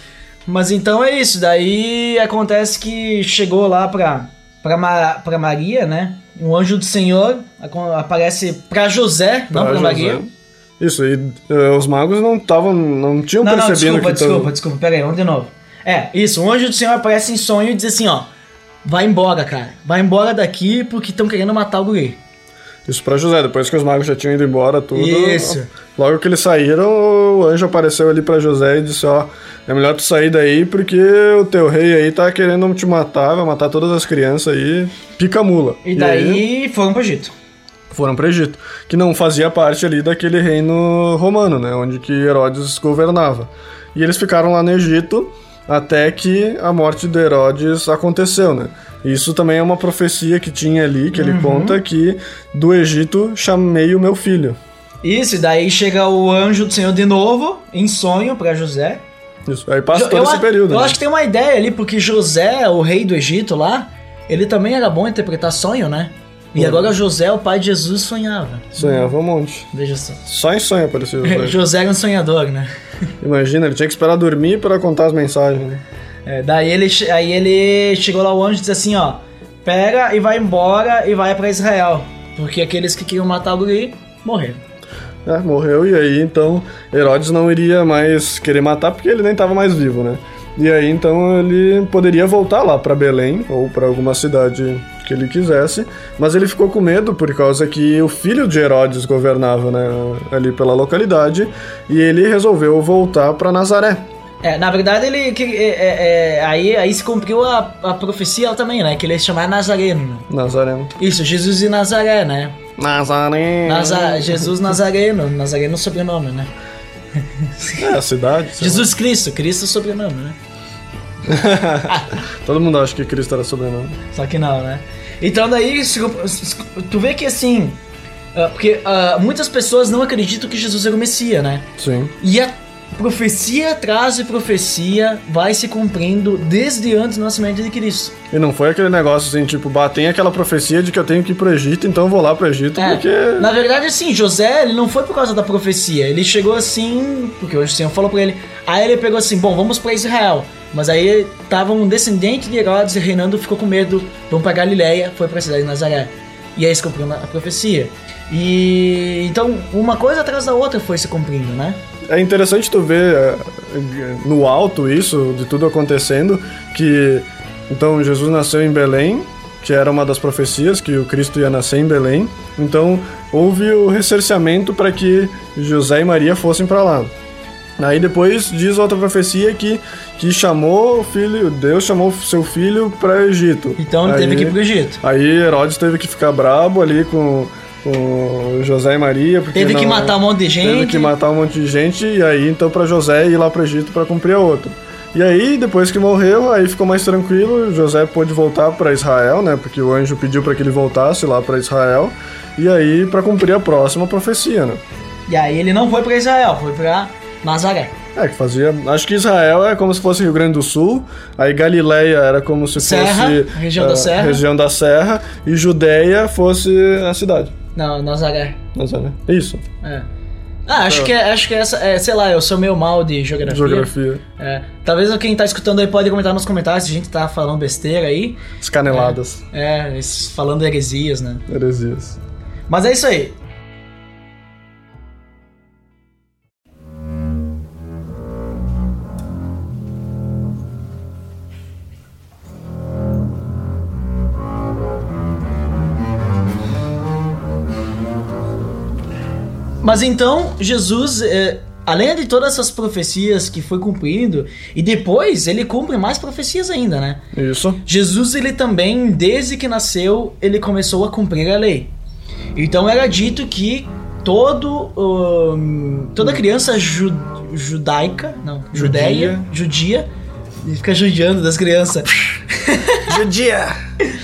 Speaker 3: Mas então é isso, daí acontece que chegou lá pra, Ma- pra Maria, né? Um anjo do Senhor aparece pra José, não pra
Speaker 4: Pra
Speaker 3: Maria.
Speaker 4: José. Isso, e eh, os magos não estavam, não tinham
Speaker 3: Não, não,
Speaker 4: percebido
Speaker 3: desculpa,
Speaker 4: que
Speaker 3: desculpa, desculpa, pera aí, vamos de novo. É, isso, o anjo do Senhor aparece em sonho e diz assim, ó, vai embora, cara, vai embora daqui porque estão querendo matar o guri.
Speaker 4: Isso pra José, depois que os magos já tinham ido embora, tudo.
Speaker 3: Isso.
Speaker 4: Logo que eles saíram, o anjo apareceu ali pra José e disse: Ó, é melhor tu sair daí porque o teu rei aí tá querendo te matar, vai matar todas as crianças aí, pica a mula.
Speaker 3: E daí foram pro Egito.
Speaker 4: foram pro Egito, que não fazia parte ali daquele reino romano, né, onde que Herodes governava. E eles ficaram lá no Egito até que a morte de Herodes aconteceu, né? Isso também é uma profecia que tinha ali, que ele conta que do Egito chamei o meu filho.
Speaker 3: Isso, e daí chega o anjo do Senhor de novo, em sonho, pra José.
Speaker 4: Isso, aí passa todo
Speaker 3: eu,
Speaker 4: esse período.
Speaker 3: Eu
Speaker 4: né?
Speaker 3: acho que tem uma ideia ali, porque José, o rei do Egito lá, ele também era bom em interpretar sonho, né? E
Speaker 4: Uhum.
Speaker 3: agora José, o pai de Jesus, sonhava.
Speaker 4: Sonhava um monte.
Speaker 3: Veja só.
Speaker 4: Só em sonho aparecia. José.
Speaker 3: José era um sonhador, né?
Speaker 4: Imagina, ele tinha que esperar dormir para contar as mensagens. Né?
Speaker 3: É, daí ele, aí ele chegou lá, o anjo disse assim, ó, pega e vai embora e vai pra Israel, porque aqueles que queriam matar o guri morreram.
Speaker 4: É, morreu e aí então Herodes não iria mais querer matar porque ele nem estava mais vivo, né? E aí então ele poderia voltar lá para Belém ou para alguma cidade que ele quisesse, mas ele ficou com medo por causa que o filho de Herodes governava, né, ali pela localidade, e ele resolveu voltar para Nazaré.
Speaker 3: É, na verdade ele, que, é, é, é, aí, aí se cumpriu a, a profecia também, né, que ele ia se chamar Nazareno. né?
Speaker 4: Nazaré.
Speaker 3: Isso, Jesus de Nazaré, né?
Speaker 4: Nazaré.
Speaker 3: Naza- Jesus Nazareno, Nazareno sobrenome, né?
Speaker 4: É a cidade.
Speaker 3: Jesus Cristo, Cristo sobrenome, né?
Speaker 4: lá. Todo mundo acha que Cristo era sobrenome.
Speaker 3: Só que não, né? Então daí, se- se- tu vê que assim, ah, porque ah, muitas pessoas não acreditam que Jesus era o Messias, né?
Speaker 4: Sim.
Speaker 3: E a profecia atrás de profecia vai se cumprindo desde antes do nascimento de Cristo.
Speaker 4: E não foi aquele negócio assim, tipo, bah, tem aquela profecia de que eu tenho que ir pro Egito, então eu vou lá pro Egito,
Speaker 3: É,
Speaker 4: porque.
Speaker 3: Na verdade, assim, José, ele não foi por causa da profecia. Ele chegou assim, porque o Senhor falou pra ele. Aí ele pegou assim: bom, vamos pra Israel. Mas aí tava um descendente de Herodes reinando, ficou com medo, vamos pra Galileia, foi pra cidade de Nazaré. E aí se cumpriu a profecia. E então, uma coisa atrás da outra foi se cumprindo, né?
Speaker 4: É interessante tu ver é, no alto isso, de tudo acontecendo, que então Jesus nasceu em Belém, que era uma das profecias, que o Cristo ia nascer em Belém. Então houve o recerceamento para que José e Maria fossem para lá. Aí depois diz outra profecia que, que chamou o filho, Deus chamou seu filho para Egito.
Speaker 3: Então ele
Speaker 4: Aí-
Speaker 3: teve que ir pro Egito.
Speaker 4: Aí Herodes teve que ficar brabo ali com, com José e Maria. Porque
Speaker 3: Teve que
Speaker 4: não-
Speaker 3: matar um monte de gente.
Speaker 4: Teve que matar um monte de gente, e aí então pra José ir lá pro Egito pra cumprir a outra. E aí, depois que morreu, aí ficou mais tranquilo, José pôde voltar pra Israel, né? Porque o anjo pediu pra que ele voltasse lá pra Israel. E aí, pra cumprir a próxima profecia, né?
Speaker 3: E aí ele não foi pra Israel, foi pra Nazaré.
Speaker 4: É, que fazia. Acho que Israel é como se fosse Rio Grande do Sul, aí Galileia era como se
Speaker 3: Serra,
Speaker 4: fosse.
Speaker 3: região da
Speaker 4: ah,
Speaker 3: Serra.
Speaker 4: Região da Serra, e Judéia fosse a cidade.
Speaker 3: Não, Nazaré.
Speaker 4: Nazaré. Isso,
Speaker 3: É. Ah, acho que, é, acho que essa, é, sei lá, eu sou meio mal de geografia.
Speaker 4: geografia.
Speaker 3: É, talvez quem tá escutando aí pode comentar nos comentários se a gente tá falando besteira aí.
Speaker 4: As caneladas,
Speaker 3: É, es- falando heresias, né?
Speaker 4: heresias.
Speaker 3: Mas é isso aí. Mas então, Jesus, é, além de todas essas profecias que foi cumprindo, e depois ele cumpre mais profecias ainda, né?
Speaker 4: Isso.
Speaker 3: Jesus, ele também, desde que nasceu, ele começou a cumprir a lei. Então era dito que todo, hum, toda criança ju- judaica, não, judeia, judia, ele fica judiando das crianças.
Speaker 4: Judia!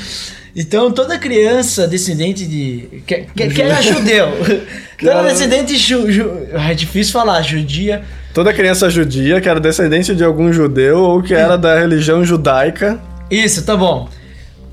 Speaker 3: Então toda criança descendente de. que, que, que era judeu. toda descendente ju, ju- é difícil falar, judia.
Speaker 4: Toda criança judia que era descendente de algum judeu ou que era da religião judaica.
Speaker 3: Isso, tá bom.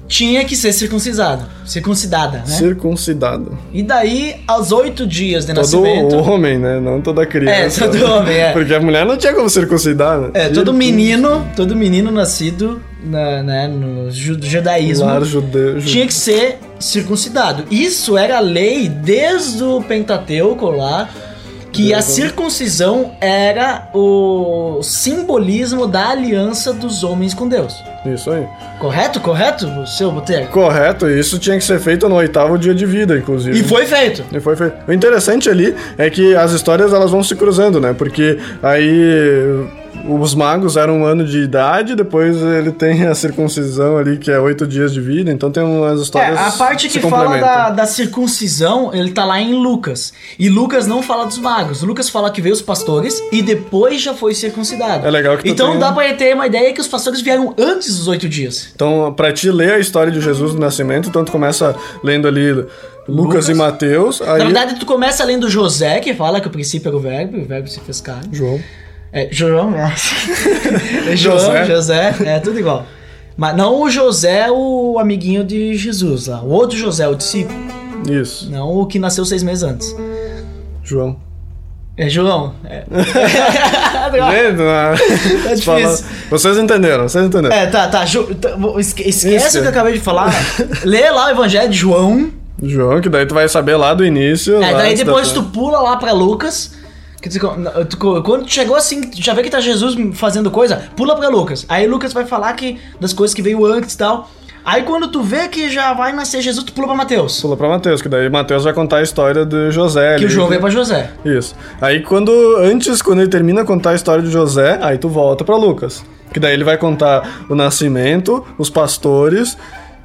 Speaker 3: Tinha que ser circuncisado. Circuncidada, né?
Speaker 4: Circuncidado.
Speaker 3: E daí, aos oito dias de
Speaker 4: Todo
Speaker 3: nascimento.
Speaker 4: homem, né? Não toda criança.
Speaker 3: É, todo homem, é.
Speaker 4: Porque a mulher não tinha como circuncidar, né?
Speaker 3: É, todo menino, todo menino nascido na, né, no ju- judaísmo
Speaker 4: Lar judeu. ju-
Speaker 3: tinha que ser circuncidado. Isso era lei desde o Pentateuco lá, que a circuncisão era o simbolismo da aliança dos homens com Deus.
Speaker 4: Isso aí.
Speaker 3: Correto? Correto, seu Boteco?
Speaker 4: Correto, isso tinha que ser feito no oitavo dia de vida, inclusive.
Speaker 3: E foi feito.
Speaker 4: E foi feito. O interessante ali é que as histórias elas vão se cruzando, né? Porque aí os magos eram um ano de idade, depois ele tem a circuncisão ali, que é oito dias de vida, então tem umas
Speaker 3: É,
Speaker 4: histórias.
Speaker 3: a parte
Speaker 4: se
Speaker 3: que fala da, da circuncisão, ele tá lá em Lucas. E Lucas não fala dos magos. Lucas fala que veio os pastores e depois já foi circuncidado.
Speaker 4: É legal que tu
Speaker 3: Então
Speaker 4: tem-
Speaker 3: dá pra ter uma ideia que os pastores vieram antes dos oito dias.
Speaker 4: Então, pra te ler a história de Jesus do nascimento, então tu começa lendo ali Lucas,
Speaker 3: Lucas.
Speaker 4: e Mateus, aí
Speaker 3: Na verdade, tu começa lendo José, que fala que o princípio era o verbo, e o verbo se fez carne.
Speaker 4: João.
Speaker 3: É, João, né? É João,
Speaker 4: José.
Speaker 3: José, é tudo igual. Mas não o José, o amiguinho de Jesus lá. O outro José, o discípulo.
Speaker 4: Isso,
Speaker 3: Não o que nasceu seis meses antes.
Speaker 4: João.
Speaker 3: É João. É.
Speaker 4: Vendo? né?
Speaker 3: É
Speaker 4: Fala-
Speaker 3: difícil.
Speaker 4: Vocês entenderam, vocês entenderam.
Speaker 3: É, tá, tá. Ju- tá, esque- esquece
Speaker 4: Isso.
Speaker 3: o que eu acabei de falar. Lê lá o Evangelho de João.
Speaker 4: João, que daí tu vai saber lá do início.
Speaker 3: É, daí
Speaker 4: da-
Speaker 3: depois tu pula lá pra Lucas. Quando chegou assim, já vê que tá Jesus fazendo coisa, pula pra Lucas. Aí Lucas vai falar que das coisas que veio antes e tal. Aí quando tu vê que já vai nascer Jesus, tu pula pra Mateus.
Speaker 4: Pula pra Mateus, que daí Mateus vai contar a história de José.
Speaker 3: Que o João veio pra José.
Speaker 4: Isso. Aí quando. Antes, quando ele termina a contar a história de José, aí tu volta pra Lucas. Que daí ele vai contar o nascimento, os pastores,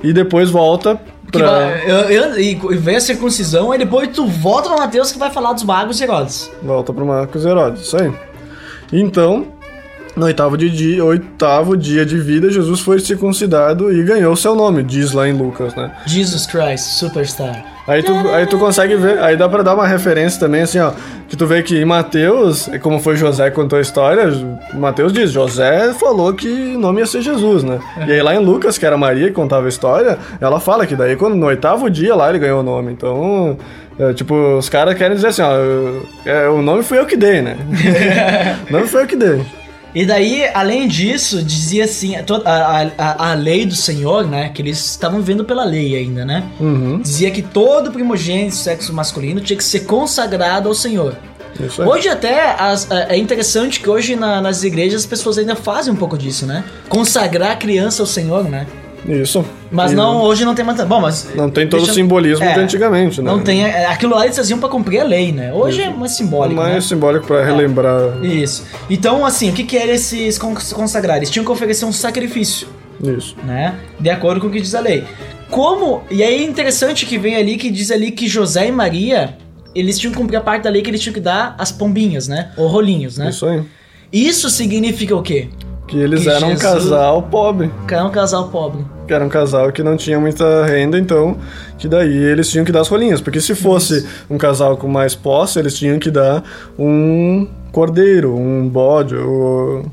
Speaker 4: e depois volta pra.
Speaker 3: e vem a circuncisão, aí depois tu volta pra Mateus que vai falar dos magos e Herodes.
Speaker 4: Volta pro Marcos Herodes, isso aí. Então, no oitavo, de dia, oitavo dia de vida, Jesus foi circuncidado e ganhou seu nome, diz lá em Lucas, né?
Speaker 3: Jesus Christ, Superstar.
Speaker 4: Aí tu, aí tu consegue ver, aí dá pra dar uma referência também, assim, ó, que tu vê que em Mateus, como foi José que contou a história, Mateus diz, José falou que o nome ia ser Jesus, né? E aí lá em Lucas, que era Maria que contava a história, ela fala que daí quando, no oitavo dia lá ele ganhou o nome, então... é, tipo, os caras querem dizer assim, ó, é, o nome fui eu que dei, né? o nome foi eu que dei.
Speaker 3: E daí, além disso, dizia assim, a, a, a, lei do Senhor, né? Que eles estavam vendo pela lei ainda, né?
Speaker 4: Uhum,
Speaker 3: Dizia que todo primogênito sexo masculino tinha que ser consagrado ao Senhor. Hoje até as- é é interessante que hoje na- nas igrejas as pessoas ainda fazem um pouco disso, né? Consagrar a criança ao Senhor, né?
Speaker 4: Isso.
Speaker 3: Mas
Speaker 4: E
Speaker 3: não, hoje não tem mais. Bom, mas.
Speaker 4: Não tem todo
Speaker 3: deixa-
Speaker 4: o simbolismo
Speaker 3: é,
Speaker 4: de antigamente, né?
Speaker 3: Não tem. é, Aquilo lá eles faziam pra cumprir a lei, né? Hoje é mais
Speaker 4: É
Speaker 3: simbólico.
Speaker 4: mais
Speaker 3: né?
Speaker 4: simbólico pra relembrar
Speaker 3: Isso. Então, assim, o que, que era esses cons- consagrar? Eles tinham que oferecer um sacrifício,
Speaker 4: isso.
Speaker 3: né? De acordo com o que diz a lei. Como. E aí é interessante que vem ali que diz ali que José e Maria. Eles tinham que cumprir a parte da lei que eles tinham que dar as pombinhas, né? Ou rolinhos, né?
Speaker 4: Isso aí.
Speaker 3: Isso significa o quê?
Speaker 4: Que eles
Speaker 3: Que
Speaker 4: eram um
Speaker 3: Jesus-
Speaker 4: casal pobre.
Speaker 3: Que é um casal pobre.
Speaker 4: Que era um casal que não tinha muita renda, então que daí eles tinham que dar as rolinhas. Porque se fosse um casal com mais posse, eles tinham que dar um cordeiro, um bode. Ou...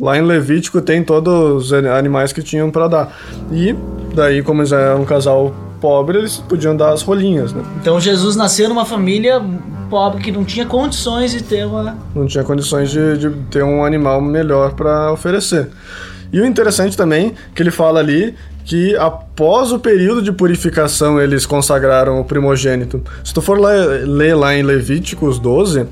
Speaker 4: Lá em Levítico tem todos os animais que tinham pra dar. E daí, como eles eram um casal pobre, eles podiam dar as rolinhas, né?
Speaker 3: Então Jesus nasceu numa família pobre que não tinha condições de ter uma.
Speaker 4: não tinha condições de, de ter um animal melhor para oferecer. E o interessante também que ele fala ali que após o período de purificação eles consagraram o primogênito. Se tu for lá, ler lá em Levíticos 12,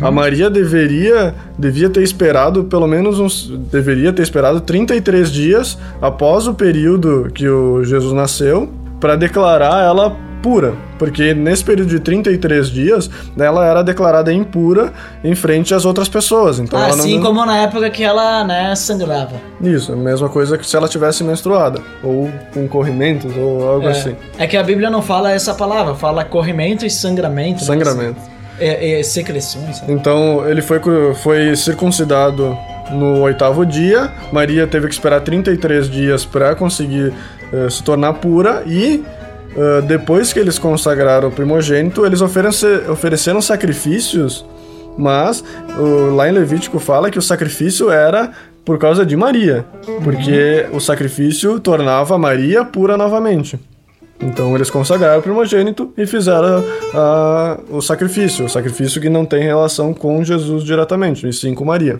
Speaker 4: a Maria deveria devia ter esperado pelo menos uns deveria ter esperado 33 dias após o período que o Jesus nasceu para declarar ela pura, porque nesse período de 33 dias ela era declarada impura em frente às outras pessoas. Então ela
Speaker 3: assim
Speaker 4: não...
Speaker 3: como na época que ela, né, sangrava.
Speaker 4: Isso, a mesma coisa que se ela tivesse menstruada, ou com corrimentos, ou algo assim.
Speaker 3: É, é que a Bíblia não fala essa palavra, fala corrimento e sangramento. né?
Speaker 4: Sangramento.
Speaker 3: É, é, secreções. né?
Speaker 4: Então ele foi, foi circuncidado no oitavo dia. Maria teve que esperar 33 dias para conseguir eh, se tornar pura e eh, depois que eles consagraram o primogênito, eles oferece- ofereceram sacrifícios, mas lá em Levítico fala que o sacrifício era por causa de Maria, porque o sacrifício tornava Maria pura novamente. Então eles consagraram o primogênito e fizeram o sacrifício, o sacrifício que não tem relação com Jesus diretamente, e sim com Maria.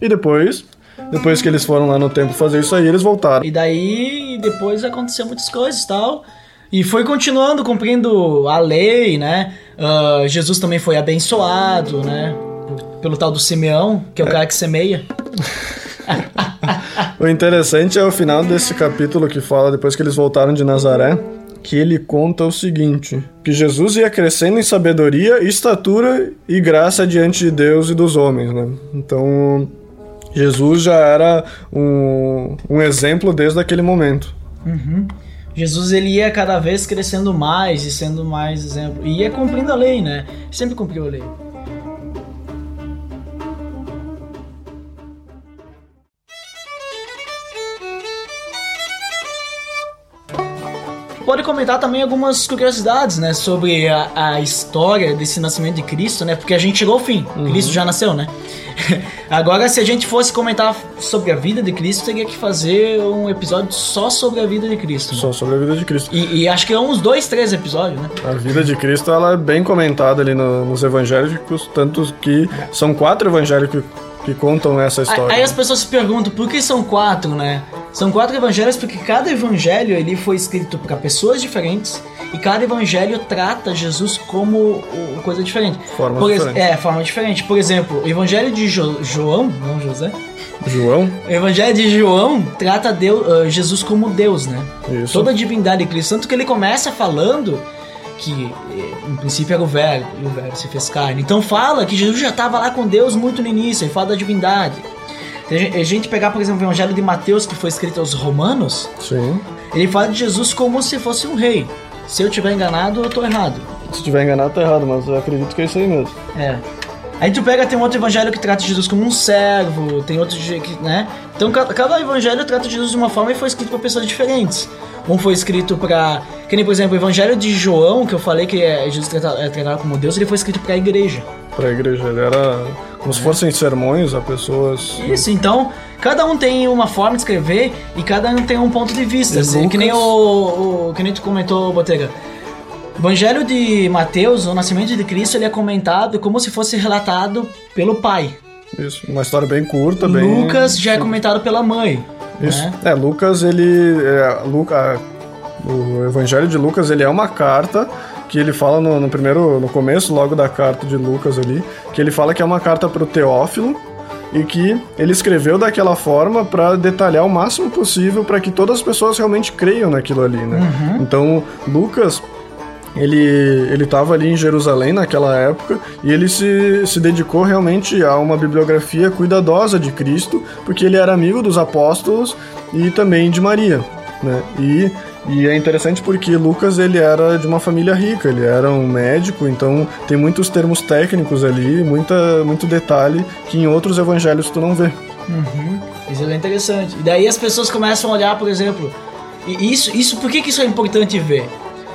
Speaker 4: E depois, depois que eles foram lá no templo fazer isso aí, eles voltaram.
Speaker 3: E daí depois aconteceu muitas coisas tal. E foi continuando cumprindo a lei, né? Ah, Jesus também foi abençoado, né? Pelo tal do Simeão, que é o cara que semeia.
Speaker 4: O interessante é o final desse capítulo que fala depois que eles voltaram de Nazaré, que ele conta o seguinte: que Jesus ia crescendo em sabedoria, estatura e graça diante de Deus e dos homens, né? Então, Jesus já era um, um exemplo desde aquele momento.
Speaker 3: Jesus ele ia cada vez crescendo mais e sendo mais exemplo. E ia cumprindo a lei, né? Sempre cumpriu a lei. Pode comentar também algumas curiosidades, né, sobre a, a história desse nascimento de Cristo, né, porque a gente chegou ao fim, Cristo já nasceu, né. Agora, se a gente fosse comentar sobre a vida de Cristo, teria que fazer um episódio só sobre a vida de Cristo. né?
Speaker 4: Só sobre a vida de Cristo.
Speaker 3: E, e acho que é uns dois, três episódios, né?
Speaker 4: A vida de Cristo ela é bem comentada ali no- nos evangélicos, tanto que são quatro evangélicos que contam essa história.
Speaker 3: Aí as pessoas se perguntam por que são quatro, né? São quatro evangelhos porque cada evangelho ele foi escrito para pessoas diferentes e cada evangelho trata Jesus como coisa diferente.
Speaker 4: Forma
Speaker 3: Por
Speaker 4: diferente.
Speaker 3: É, forma diferente. Por exemplo, o evangelho de Jo- João, não José,
Speaker 4: João?
Speaker 3: o evangelho de João trata Deus, ah, Jesus como Deus, né?
Speaker 4: Isso.
Speaker 3: Toda a divindade de Cristo. Tanto que ele começa falando que, eh, em princípio, era o Verbo, e o Verbo se fez carne. Então fala que Jesus já estava lá com Deus muito no início, e fala da divindade. Se a gente- pegar, por exemplo, o evangelho de Mateus, que foi escrito aos romanos,
Speaker 4: Sim.
Speaker 3: ele fala de Jesus como se fosse um rei. Se eu tiver enganado, eu tô errado.
Speaker 4: Se tiver enganado, tá errado, mas eu acredito que é isso aí mesmo.
Speaker 3: É. Aí tu pega, tem um outro evangelho que trata Jesus como um servo, tem outro de- que, né? Então ca- cada evangelho trata Jesus de uma forma e foi escrito por pessoas diferentes. Um foi escrito pra. Que nem, por exemplo, o evangelho de João, que eu falei que é, Jesus é tratado como Deus, ele foi escrito pra igreja.
Speaker 4: Pra igreja. Ele era como se fossem sermões a pessoas.
Speaker 3: Isso, então, cada um tem uma forma de escrever e cada um tem um ponto de vista. Assim, que nem
Speaker 4: Lucas?
Speaker 3: o, o. Que nem tu comentou, Botega. O Evangelho de Mateus, o nascimento de Cristo, ele é comentado como se fosse relatado pelo pai.
Speaker 4: Isso. Uma história bem curta, bem.
Speaker 3: Lucas já é comentado pela mãe.
Speaker 4: Isso.
Speaker 3: Né?
Speaker 4: É, Lucas, ele. É, Luca, o Evangelho de Lucas, ele é uma carta que ele fala no, no primeiro, no começo, logo da carta de Lucas ali, que ele fala que é uma carta pro Teófilo e que ele escreveu daquela forma para detalhar o máximo possível para que todas as pessoas realmente creiam naquilo ali, né? Então, Lucas ele ele estava ali em Jerusalém naquela época e ele se, se dedicou realmente a uma bibliografia cuidadosa de Cristo, porque ele era amigo dos apóstolos e também de Maria, né? E, e é interessante porque Lucas ele era de uma família rica, ele era um médico, então tem muitos termos técnicos ali, muita, muito detalhe que em outros evangelhos tu não vê.
Speaker 3: Isso é interessante. E daí as pessoas começam a olhar, por exemplo, e isso, isso por que, que isso é importante ver?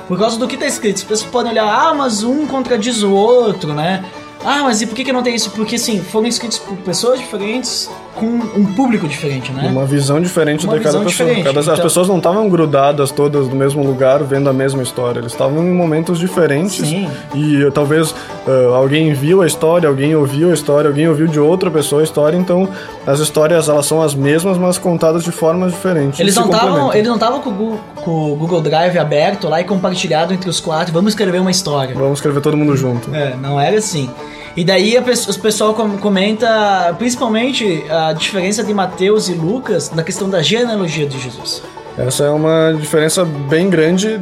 Speaker 3: Por causa do que está escrito. As pessoas podem olhar, ah, mas um contradiz o outro, né? Ah, mas e por que, que não tem isso? Porque, sim, foram escritos por pessoas diferentes com um público diferente, né?
Speaker 4: Uma visão diferente
Speaker 3: Uma
Speaker 4: de cada pessoa. Cada- As
Speaker 3: então-
Speaker 4: pessoas não estavam grudadas todas no mesmo lugar vendo a mesma história. Eles estavam em momentos diferentes.
Speaker 3: Sim.
Speaker 4: E eh, talvez ah, alguém viu a história, alguém ouviu a história, alguém ouviu de outra pessoa a história. Então as histórias elas são as mesmas, mas contadas de formas diferentes.
Speaker 3: Eles não estavam eles não estavam com, com o Google Drive aberto lá e compartilhado entre os quatro. Vamos escrever uma história.
Speaker 4: Vamos escrever todo mundo junto.
Speaker 3: É, não era assim. E daí a pessoa- o pessoal com- comenta principalmente a diferença de Mateus e Lucas na questão da genealogia de Jesus.
Speaker 4: Essa é uma diferença bem grande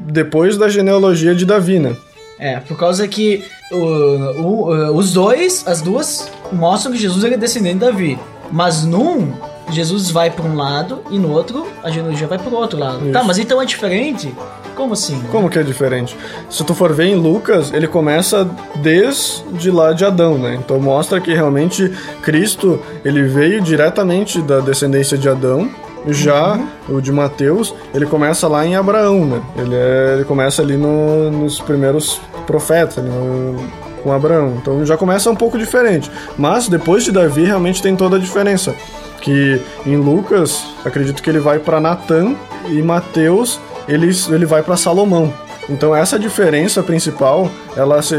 Speaker 4: depois da genealogia de Davi, né?
Speaker 3: É, por causa que o- o- os dois, as duas, mostram que Jesus era descendente de Davi. Mas num, Jesus vai para um lado e no outro, a genealogia vai para o outro lado.
Speaker 4: Isso.
Speaker 3: Tá, mas então é diferente? Como assim?
Speaker 4: Como que é diferente? Se tu for ver em Lucas, ele começa desde lá de Adão, né? Então mostra que realmente Cristo, ele veio diretamente da descendência de Adão. Já o de Mateus, ele começa lá em Abraão, né? Ele, é- ele começa ali no- nos primeiros profetas, no- com Abraão. Então já começa um pouco diferente. Mas depois de Davi realmente tem toda a diferença. Que em Lucas, acredito que ele vai para Natã e Mateus ele, ele vai para Salomão. Então essa diferença principal, ela se,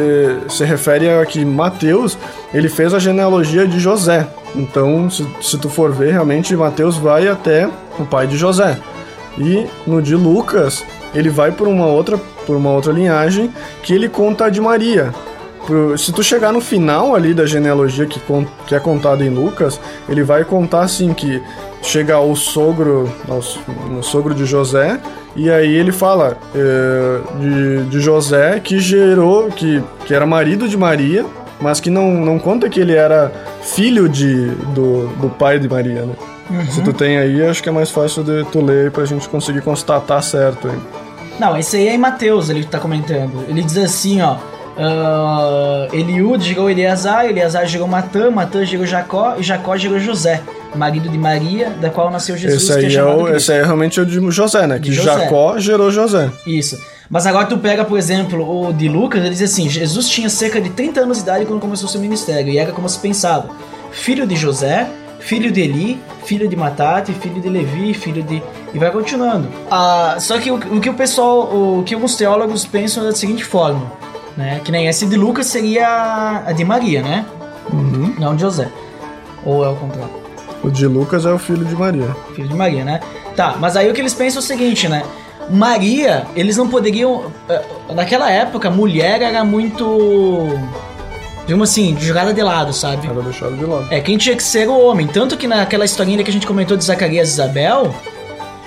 Speaker 4: se refere a que Mateus, ele fez a genealogia de José. Então, se, se tu for ver, realmente Mateus vai até o pai de José. E no de Lucas, ele vai por uma outra, por uma outra linhagem que ele conta a de Maria. Se tu chegar no final ali da genealogia que, que é contado em Lucas, ele vai contar assim que chega ao sogro, ao, sogro de José, e aí ele fala é, de, de José que gerou, que, que era marido de Maria, mas que não, não conta que ele era filho de, do, do pai de Maria, né? Uhum. Se tu tem aí, acho que é mais fácil de tu ler pra gente conseguir constatar certo aí.
Speaker 3: Não, esse aí é em Mateus, ele tá comentando. Ele diz assim, ó. Uh, Eliud gerou Eleazar, Eleazar gerou Matã, Matã gerou Jacó e Jacó gerou José, marido de Maria, da qual nasceu Jesus.
Speaker 4: Esse aí, é, é o, esse aí é realmente o de José, né? Que José. Jacó gerou José.
Speaker 3: Isso. Mas agora tu pega, por exemplo, o de Lucas, ele diz assim: Jesus tinha cerca de 30 anos de idade quando começou seu ministério, e era como se pensava: filho de José, filho de Eli, filho de Matate, filho de Levi, filho de. E vai continuando. Ah, só que o, o que o pessoal, o que alguns teólogos pensam é da seguinte forma: né? Que nem essa de Lucas seria a de Maria, né?
Speaker 4: Uhum.
Speaker 3: Não de José. Ou é o contrário?
Speaker 4: O de Lucas é o filho de Maria.
Speaker 3: Filho de Maria, né? Tá, mas aí o que eles pensam é o seguinte, né? Maria, eles não poderiam. Eh, naquela época, mulher era muito. Digamos assim, jogada de lado, sabe?
Speaker 4: Era deixada de lado.
Speaker 3: É, quem tinha que ser o homem. Tanto que naquela historinha que a gente comentou de Zacarias e Isabel,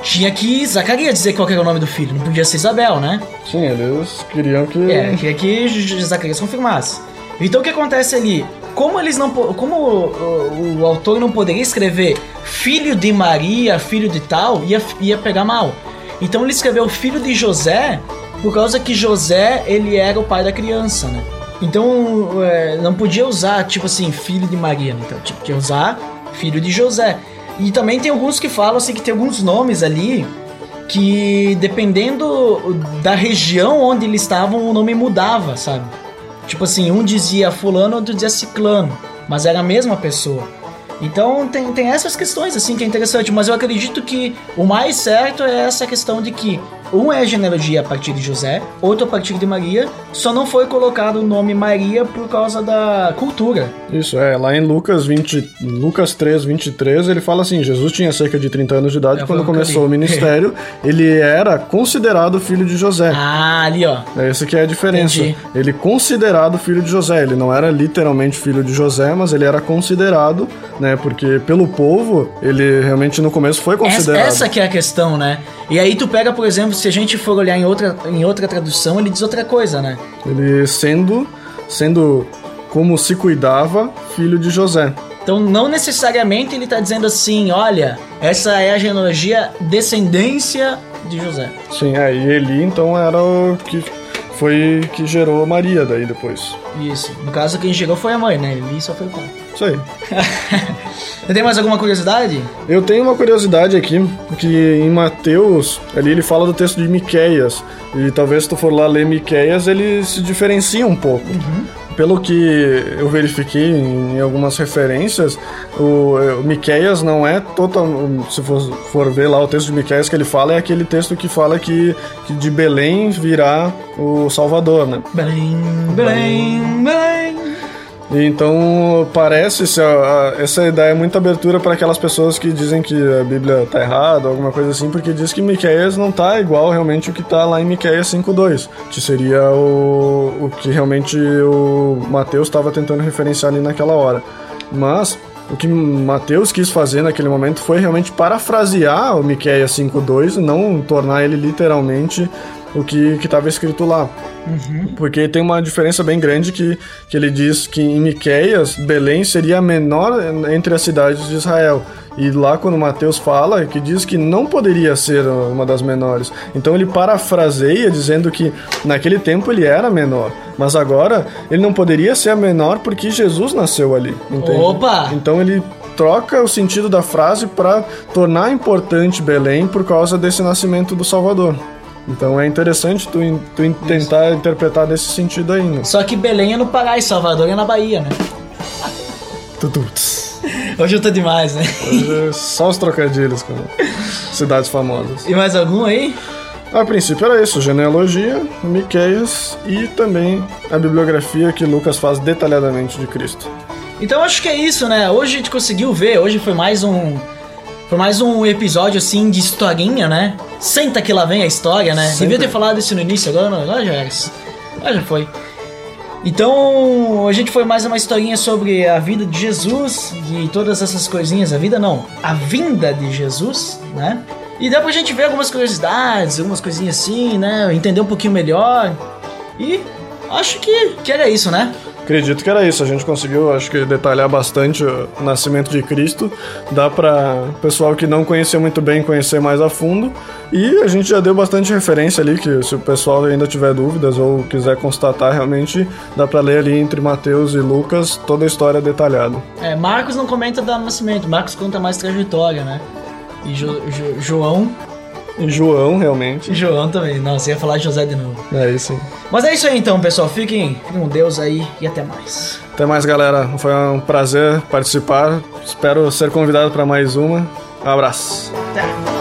Speaker 3: tinha que Zacarias dizer qual era o nome do filho, não podia ser Isabel, né?
Speaker 4: Sim, eles queriam que.
Speaker 3: É, queria que Zacarias confirmasse. Então o que acontece ali? Como eles não. Como o, o, o autor não poderia escrever filho de Maria, filho de tal, ia, ia pegar mal. Então ele escreveu filho de José por causa que José ele era o pai da criança, né? Então é, não podia usar tipo assim filho de Maria, né? então tipo, tinha que usar filho de José. E também tem alguns que falam assim que tem alguns nomes ali que dependendo da região onde eles estavam o nome mudava, sabe? Tipo assim, um dizia fulano, outro dizia ciclano, mas era a mesma pessoa. Então tem, tem essas questões assim que é interessante, mas eu acredito que o mais certo é essa questão de que um é a genealogia a partir de José, outro a partir de Maria, só não foi colocado o nome Maria por causa da cultura.
Speaker 4: Isso, é, lá em Lucas 20, Lucas 3, 23, ele fala assim, Jesus tinha cerca de 30 anos de idade é, quando começou o ministério, ele era considerado filho de José.
Speaker 3: Ah, ali ó.
Speaker 4: É essa que é a diferença.
Speaker 3: Entendi.
Speaker 4: Ele considerado filho de José, ele não era literalmente filho de José, mas ele era considerado, né, porque pelo povo, ele realmente no começo foi considerado.
Speaker 3: Essa, essa que é a questão, né? E aí tu pega, por exemplo, se a gente for olhar em outra, em outra tradução, ele diz outra coisa, né?
Speaker 4: Ele sendo, sendo como se cuidava, filho de José.
Speaker 3: Então, não necessariamente ele está dizendo assim, olha, essa é a genealogia descendência de José.
Speaker 4: Sim, é, e Eli então era o que foi que gerou Maria daí depois.
Speaker 3: Isso. No caso, quem gerou foi a mãe, né? Eli só foi o pai.
Speaker 4: Isso aí.
Speaker 3: Tem mais alguma curiosidade?
Speaker 4: Eu tenho uma curiosidade aqui, que em Mateus, ali ele fala do texto de Miqueias. E talvez se tu for lá ler Miqueias, ele se diferencia um pouco.
Speaker 3: Uhum.
Speaker 4: Pelo que eu verifiquei em algumas referências, o, o Miqueias não é total. Se for, for ver lá o texto de Miqueias que ele fala, é aquele texto que fala que, que de Belém virá o Salvador, né?
Speaker 3: Belém, Belém, Belém.
Speaker 4: Então parece essa, essa ideia é muita abertura para aquelas pessoas que dizem que a Bíblia tá errada, alguma coisa assim, porque diz que Miqueias não tá igual realmente o que tá lá em Miqueias 5:2, que seria o, o que realmente o Mateus estava tentando referenciar ali naquela hora. Mas o que Mateus quis fazer naquele momento foi realmente parafrasear o Miqueias 5:2 e não tornar ele literalmente o que estava escrito lá.
Speaker 3: Uhum.
Speaker 4: Porque tem uma diferença bem grande que, que ele diz que em Miqueias, Belém seria a menor entre as cidades de Israel. E lá quando Mateus fala, que diz que não poderia ser uma das menores. Então ele parafraseia dizendo que naquele tempo ele era menor. Mas agora ele não poderia ser a menor porque Jesus nasceu ali. Entende?
Speaker 3: Opa!
Speaker 4: Então ele troca o sentido da frase para tornar importante Belém por causa desse nascimento do Salvador. Então é interessante tu, in- tu in- tentar interpretar nesse sentido aí, né?
Speaker 3: Só que Belém é no Pará e Salvador é na Bahia, né?
Speaker 4: Tututs.
Speaker 3: Hoje eu tô demais, né?
Speaker 4: Hoje é Só os trocadilhos com cidades famosas.
Speaker 3: E mais algum aí?
Speaker 4: A princípio era isso, genealogia, Miqueias e também a bibliografia que Lucas faz detalhadamente de Cristo.
Speaker 3: Então acho que é isso, né? Hoje a gente conseguiu ver, hoje foi mais um. Foi mais um episódio assim de historinha, né? Senta que lá vem a história, né?
Speaker 4: Sempre.
Speaker 3: Devia ter falado isso no início, agora não, agora já era. Agora já foi. Então, a gente foi mais uma historinha sobre a vida de Jesus e todas essas coisinhas. A vida não, a vinda de Jesus, né? E dá pra gente ver algumas curiosidades, algumas coisinhas assim, né? Entender um pouquinho melhor. E acho que, que era isso, né?
Speaker 4: Acredito que era isso, a gente conseguiu, acho que, detalhar bastante o nascimento de Cristo. Dá para pessoal que não conhecia muito bem conhecer mais a fundo. E a gente já deu bastante referência ali, que se o pessoal ainda tiver dúvidas ou quiser constatar, realmente dá para ler ali entre Mateus e Lucas toda a história detalhada.
Speaker 3: É, Marcos não comenta do nascimento, Marcos conta mais trajetória, né? E Jo- Jo- João.
Speaker 4: E João, realmente.
Speaker 3: E João também. Nossa, ia falar José de novo.
Speaker 4: É isso.
Speaker 3: Mas é isso aí então, pessoal. Fiquem, fiquem com Deus aí e até mais.
Speaker 4: Até mais, galera. Foi um prazer participar. Espero ser convidado para mais uma. Um abraço.
Speaker 3: Até.